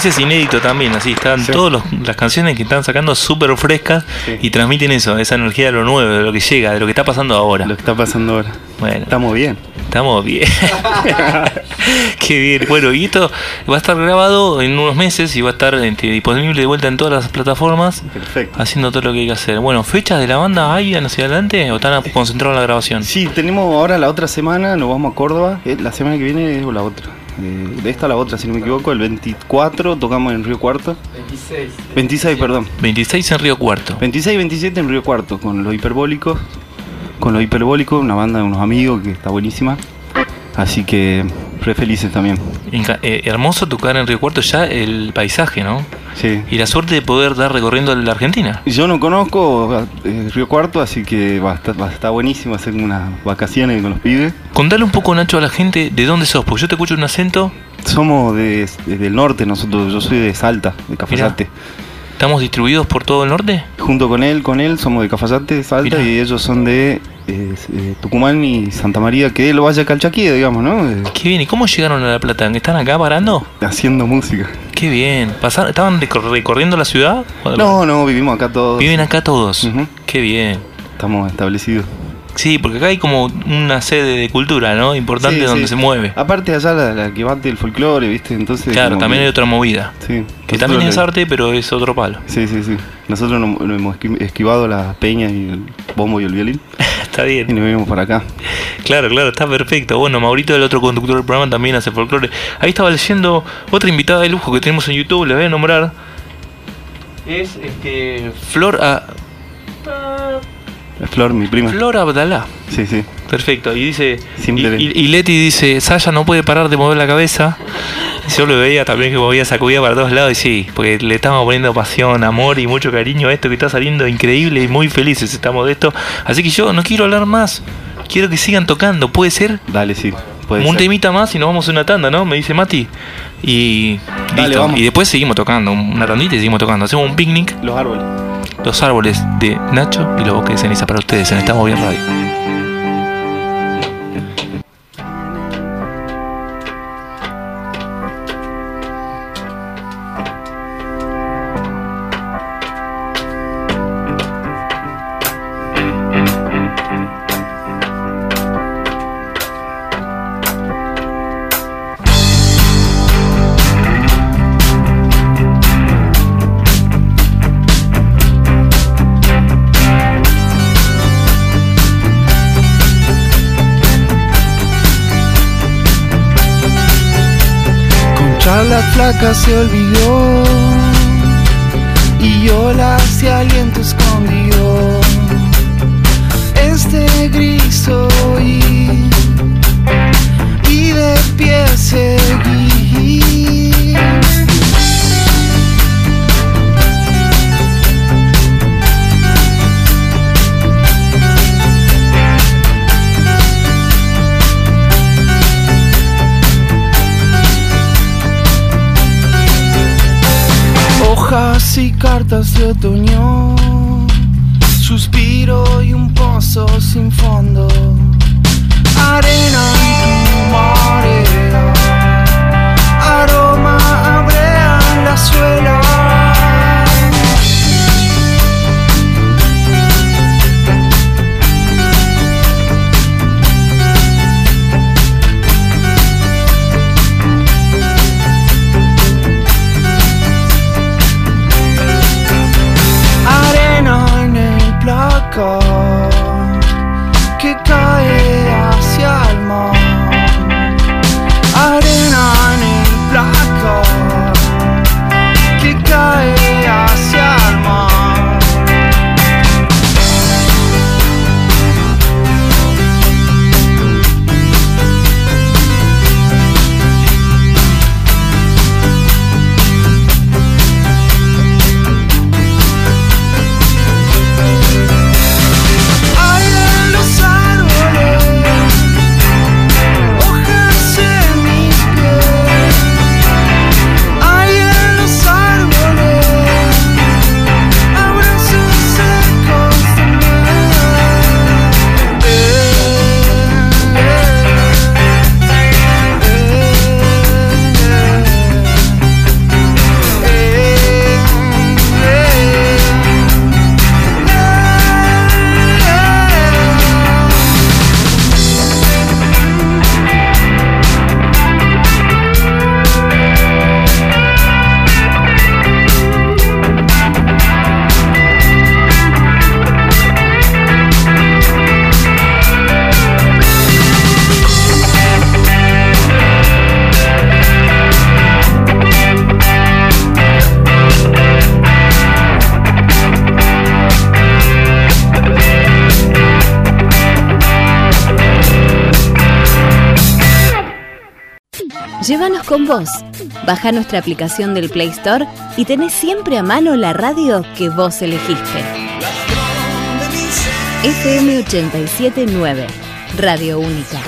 Ese es inédito también, así están todas las canciones que están sacando súper frescas y transmiten eso, esa energía de lo nuevo, de lo que llega, de lo que está pasando ahora. Lo que está pasando ahora. Bueno. Estamos bien. Estamos bien. Qué bien. Bueno, y esto va a estar grabado en unos meses y va a estar este, disponible de vuelta en todas las plataformas. Perfecto. Haciendo todo lo que hay que hacer. Bueno, ¿fechas de la banda hay hacia adelante o están concentrados en la grabación? Sí, tenemos ahora la otra semana, nos vamos a Córdoba. eh, La semana que viene es la otra. Eh, de esta a la otra, si no me equivoco. El 24 tocamos en Río Cuarto. 26. 26, perdón. 26 en Río Cuarto. 26 y 27 en Río Cuarto, con los hiperbólicos. Con los hiperbólicos, una banda de unos amigos que está buenísima. Así que re felices también. Inca- eh, hermoso tocar en Río Cuarto ya el paisaje, ¿no? Sí. y la suerte de poder dar recorriendo la Argentina. Yo no conozco eh, Río Cuarto, así que va a estar, va a estar buenísimo hacer unas vacaciones con los pibes. Contale un poco, Nacho, a la gente de dónde sos, porque yo te escucho un acento. Somos de, de- del norte, nosotros, yo soy de Salta, de Cafayate. ¿Estamos distribuidos por todo el norte? Junto con él, con él, somos de Cafayate, Salta, Mirá. y ellos son de eh, Tucumán y Santa María, que lo Valle Calchaquí, digamos, ¿no? Eh, Qué bien, ¿y cómo llegaron a La Plata? ¿Están acá parando? haciendo música. Qué bien. ¿Pasaron, ¿Estaban recor- recorriendo la ciudad? No, no, vivimos acá todos. Viven acá todos. Qué bien. Estamos establecidos. Sí, porque acá hay como una sede de cultura, ¿no? Importante Sí, donde sí. se mueve. Aparte allá la, la que bate el folclore, ¿viste? Entonces. Claro, también que- hay otra movida. Sí. Que también es arte, pero es otro palo. Sí, sí, sí. Nosotros nos, nos hemos esqui- esquivado la peña y el bombo y el violín. Está bien. Y nos venimos para acá. Claro, claro, está perfecto. Bueno, Maurito, el otro conductor del programa, también hace folclore. Ahí estaba leyendo otra invitada de lujo que tenemos en YouTube, le voy a nombrar. Es este Flor a Flor, mi prima. Flor Abdalá. Sí, sí. Perfecto. Y dice. Y, y- y Leti dice, Saya no puede parar de mover la cabeza. Yo lo veía también que movía sacudida para todos lados y sí, porque le estamos poniendo pasión, amor y mucho cariño a esto que está saliendo increíble y muy felices estamos de esto. Así que yo no quiero hablar más. Quiero que sigan tocando, ¿puede ser? Dale, sí. Puede un ser. temita más y nos vamos a una tanda, ¿no? Me dice Mati. Y Dale, listo. vamos. Y después seguimos tocando, una tandita y seguimos tocando. Hacemos un picnic. Los árboles. Los árboles de Nacho y los bosques de ceniza para ustedes en Estamos Bien Radio. Flaca se olvidó cartas de otoño, suspiro y un pozo sin fondo, Baja nuestra aplicación del Play Store y tenés siempre a mano la radio que vos elegiste. FM 879, Radio Única.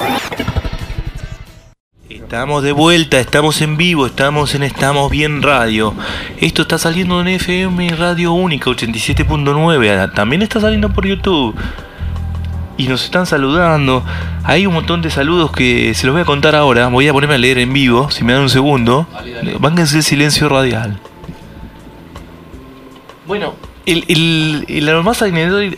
Estamos de vuelta, estamos en vivo, estamos en Estamos Bien Radio. Esto está saliendo en FM Radio Única 87.9. También está saliendo por YouTube. Y nos están saludando. Hay un montón de saludos que se los voy a contar ahora. Voy a ponerme a leer en vivo, si me dan un segundo. Vánganse el silencio radial. Bueno, el, el- el- lo, más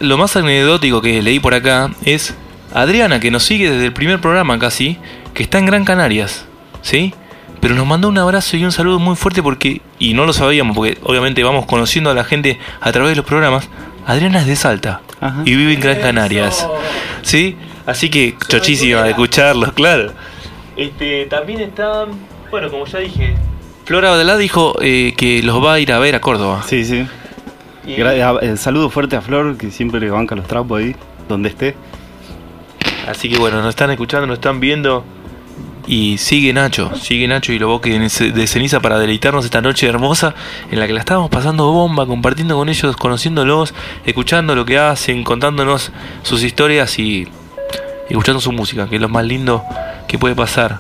lo más anecdótico que leí por acá es Adriana, que nos sigue desde el primer programa casi, que está en Gran Canarias, ¿sí? Pero nos mandó un abrazo y un saludo muy fuerte porque, y no lo sabíamos, porque obviamente vamos conociendo a la gente a través de los programas, Adriana es de Salta y vive en Gran Canarias, ¿sí? Así que chochísima de escucharlos, claro. Este, también está, bueno, como ya dije, Flora Badalá dijo eh, que los va a ir a ver a Córdoba. Sí, sí. Gra- eh, saludo fuerte a Flor, que siempre le banca los trapos ahí, donde esté. Así que bueno, nos están escuchando, nos están viendo. Y sigue Nacho, sigue Nacho y lo boque de ceniza para deleitarnos esta noche hermosa en la que la estábamos pasando bomba, compartiendo con ellos, conociéndolos, escuchando lo que hacen, contándonos sus historias y, y escuchando su música, que es lo más lindo que puede pasar.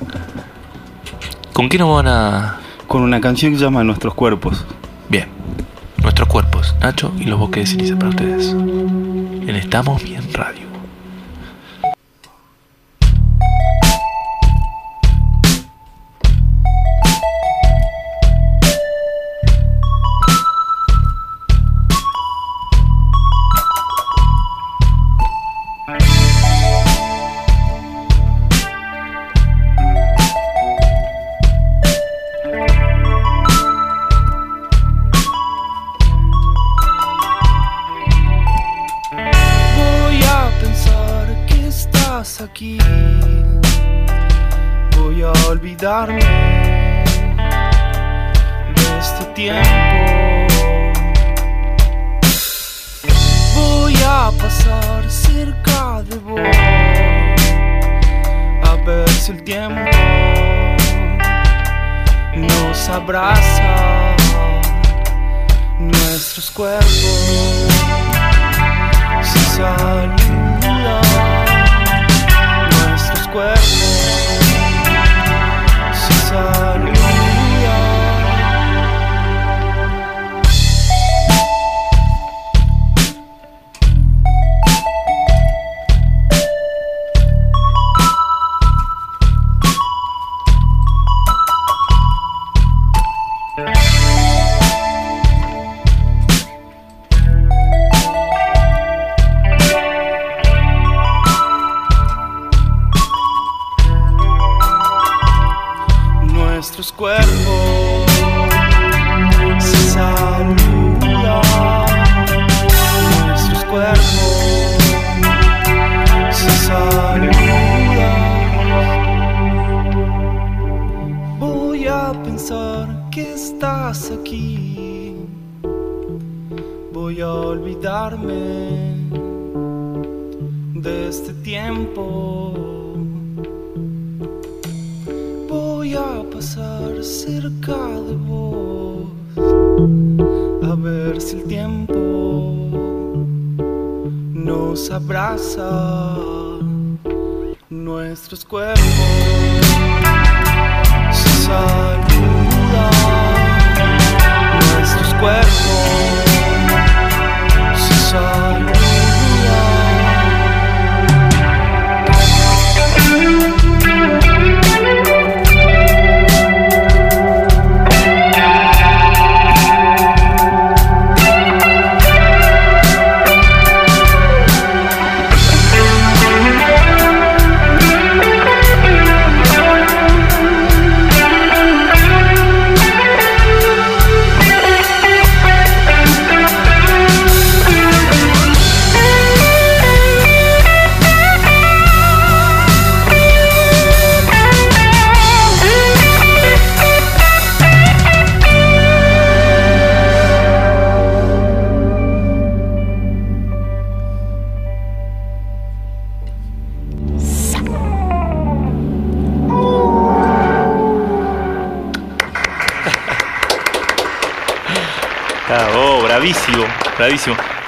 ¿Con qué nos van a...? Con una canción que se llama Nuestros Cuerpos. Bien, nuestros cuerpos, Nacho y los boques de ceniza para ustedes. En Estamos Bien Radio.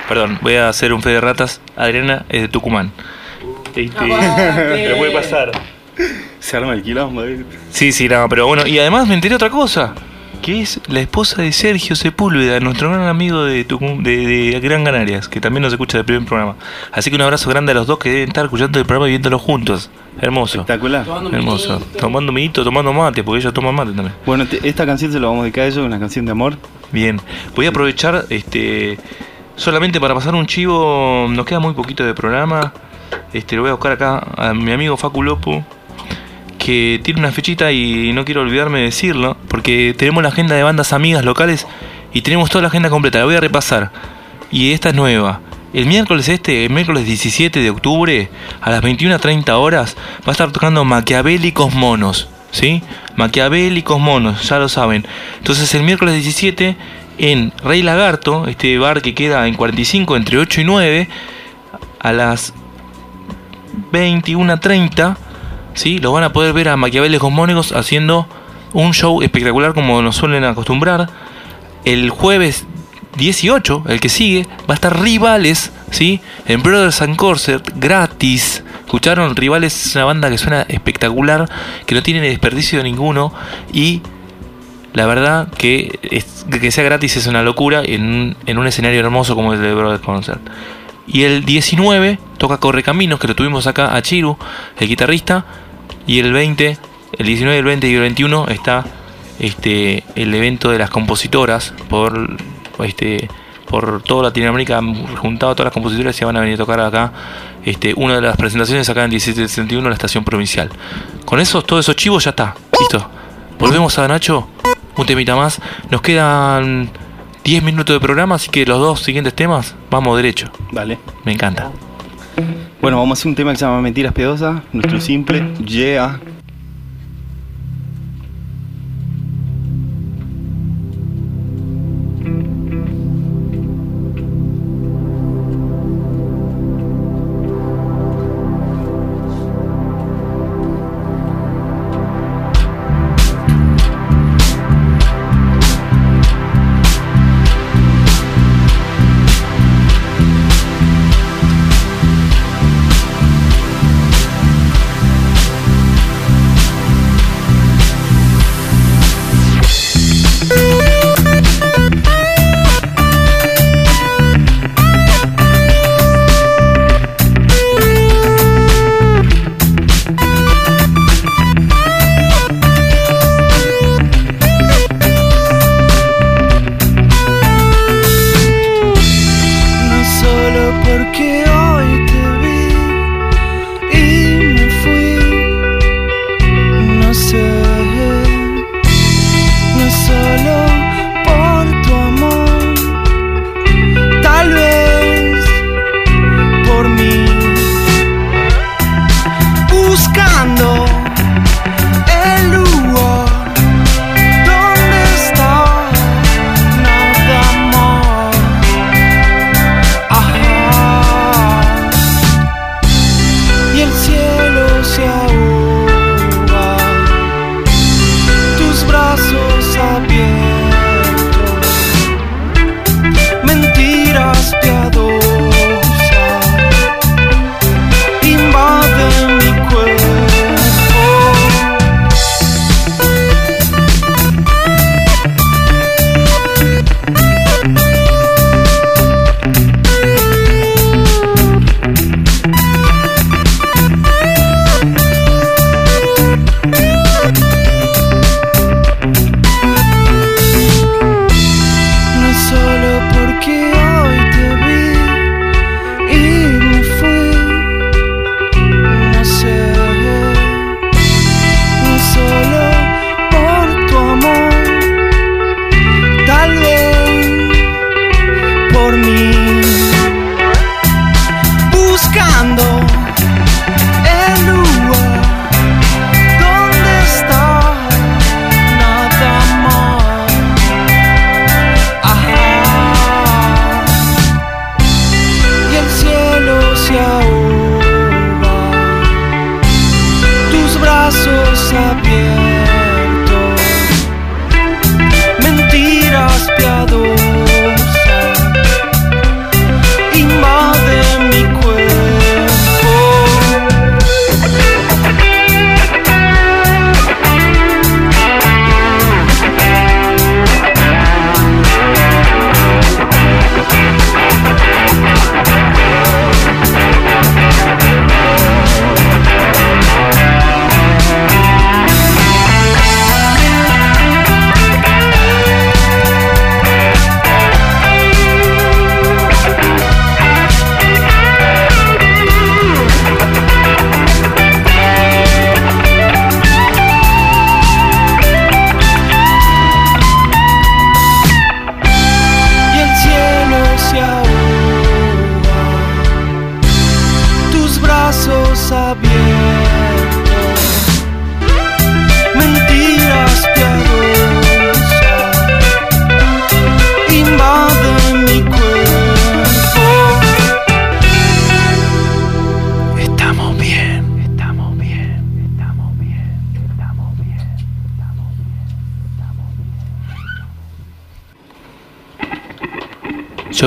Perdón, voy a hacer un fe de ratas. Adriana es de Tucumán. Este, pero puede pasar. Se arma el quilombo. ¿eh? Sí, sí, no, pero bueno, y además me enteré otra cosa, que es la esposa de Sergio Sepúlveda, nuestro gran amigo de, Tucum- de, de Gran Canarias, que también nos escucha del primer programa. Así que un abrazo grande a los dos que deben estar escuchando el programa y viéndolo juntos. Hermoso. Espectacular. Hermoso. Tomando minito, tomando mate, porque ellos toman mate también. Bueno, te- esta canción se la vamos a dedicar a ellos, una canción de amor. Bien, voy a aprovechar este solamente para pasar un chivo, nos queda muy poquito de programa. Este lo voy a buscar acá a mi amigo Facu Lopo que tiene una fechita y no quiero olvidarme de decirlo porque tenemos la agenda de bandas amigas locales y tenemos toda la agenda completa, la voy a repasar. Y esta es nueva. El miércoles este, el miércoles 17 de octubre, a las 21.30 horas, va a estar tocando Maquiavélicos Monos. ¿Sí? Maquiavélicos Monos, ya lo saben. Entonces el miércoles 17 en Rey Lagarto, este bar que queda en 45 entre 8 y 9, a las 21.30, ¿sí? Lo van a poder ver a Maquiavélicos Monos haciendo un show espectacular como nos suelen acostumbrar. El jueves 18, el que sigue, va a estar Rivales, ¿sí? En Brothers and Concert, gratis. ¿Escucharon? Rivales es una banda que suena espectacular, que no tiene desperdicio ninguno y la verdad que, es- que sea gratis es una locura en, un- en un escenario hermoso como el de Brothers Concert. Y el 19 toca Correcaminos, que lo tuvimos acá a Chiru, el guitarrista. Y el 20, el 19, el 20 y el 21 está este el evento de las compositoras por este por toda Latinoamérica han juntado a todas las compositoras y se van a venir a tocar acá este una de las presentaciones acá en 1761 en la estación provincial. Con eso todos esos chivos ya está. Listo. Volvemos a Nacho, un temita más. Nos quedan 10 minutos de programa, así que los dos siguientes temas vamos derecho. Dale. Me encanta. Bueno, vamos a hacer un tema que se llama Mentiras Piadosas, nuestro simple, Yeah.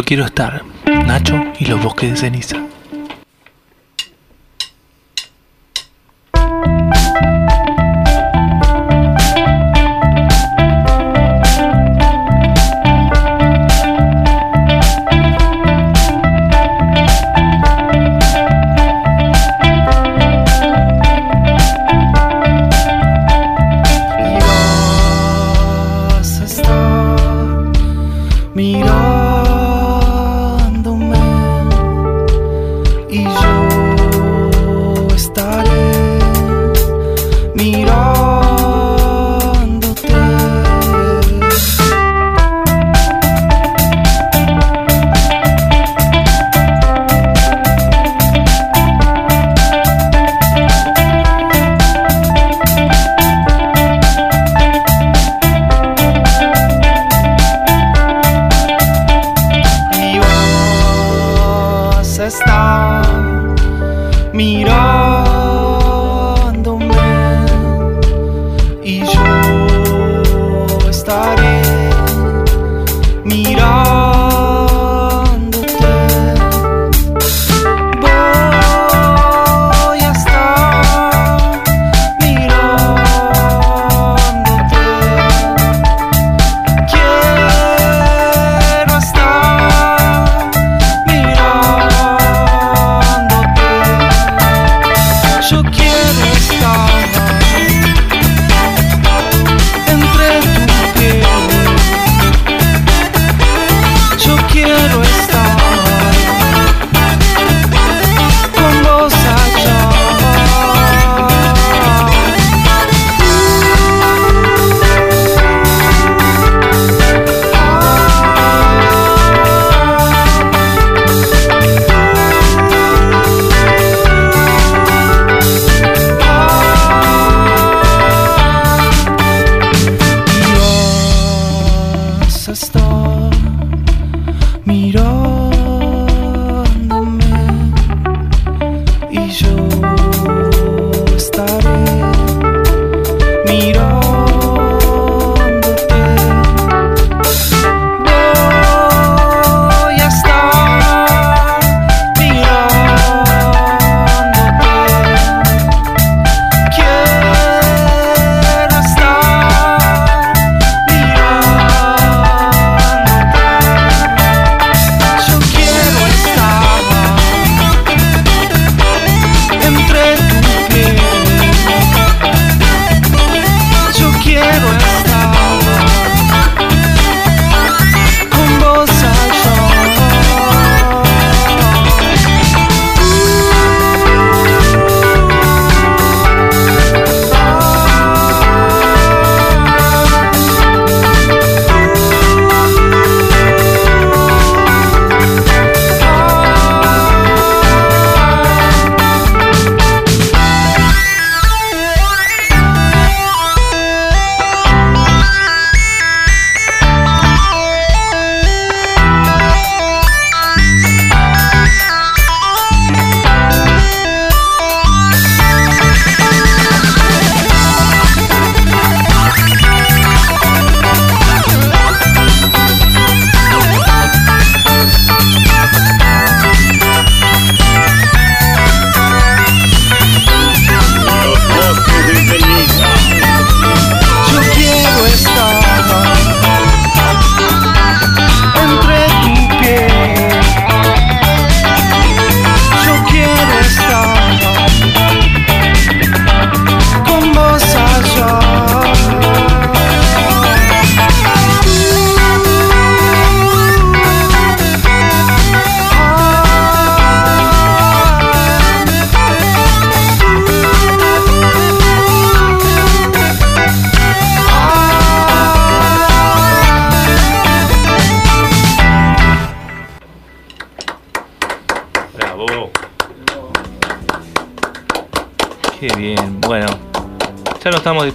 Quiero estar. Nacho y los bosques de ceniza.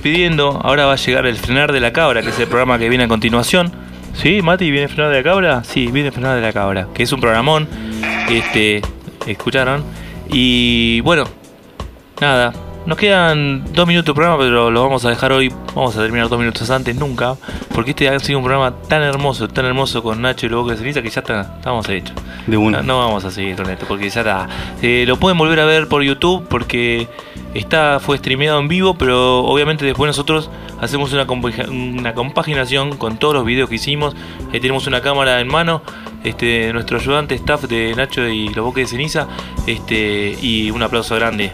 Despidiendo. Ahora va a llegar el frenar de la cabra, que es el programa que viene a continuación. ¿Sí, Mati? ¿Viene frenar de la cabra? Sí, viene frenar de la cabra, que es un programón. Este, ¿escucharon? Y bueno, nada, nos quedan dos minutos de programa, pero lo vamos a dejar hoy. Vamos a terminar dos minutos antes, nunca. Porque este ha sido un programa tan hermoso, tan hermoso con Nacho y Boca de Ceniza que ya está, estamos hechos. De una. No, vamos a seguir con esto porque ya está. Eh, lo pueden volver a ver por YouTube porque está fue streameado en vivo, pero obviamente después nosotros hacemos una, una compaginación con todos los videos que hicimos. Ahí tenemos una cámara en mano. Este, nuestro ayudante staff de Nacho y los Boques de Ceniza. Este, y un aplauso grande.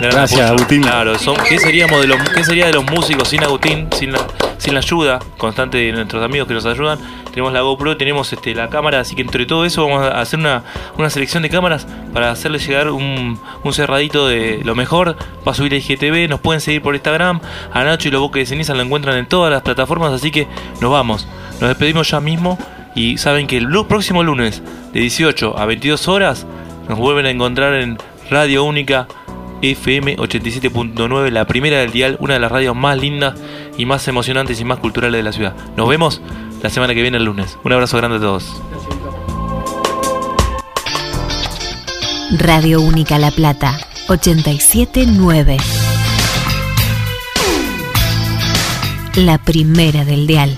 Gran Gracias, apoyo. Agustín. Claro, son- ¿qué, seríamos de los, ¿qué sería de los músicos sin Agustín, sin la, sin la ayuda constante de nuestros amigos que nos ayudan? Tenemos la GoPro, tenemos este, la cámara, así que entre todo eso vamos a hacer una, una selección de cámaras para hacerle llegar un, un cerradito de lo mejor. Va a subir a IGTV, nos pueden seguir por Instagram. A Nacho y los Boques de Ceniza lo encuentran en todas las plataformas, así que nos vamos. Nos despedimos ya mismo y saben que el próximo lunes de 18 a 22 horas nos vuelven a encontrar en Radio Única FM 87.9, la primera del dial, una de las radios más lindas y más emocionantes y más culturales de la ciudad. Nos vemos la semana que viene el lunes. Un abrazo grande a todos. Radio Única La Plata, 879. La primera del dial.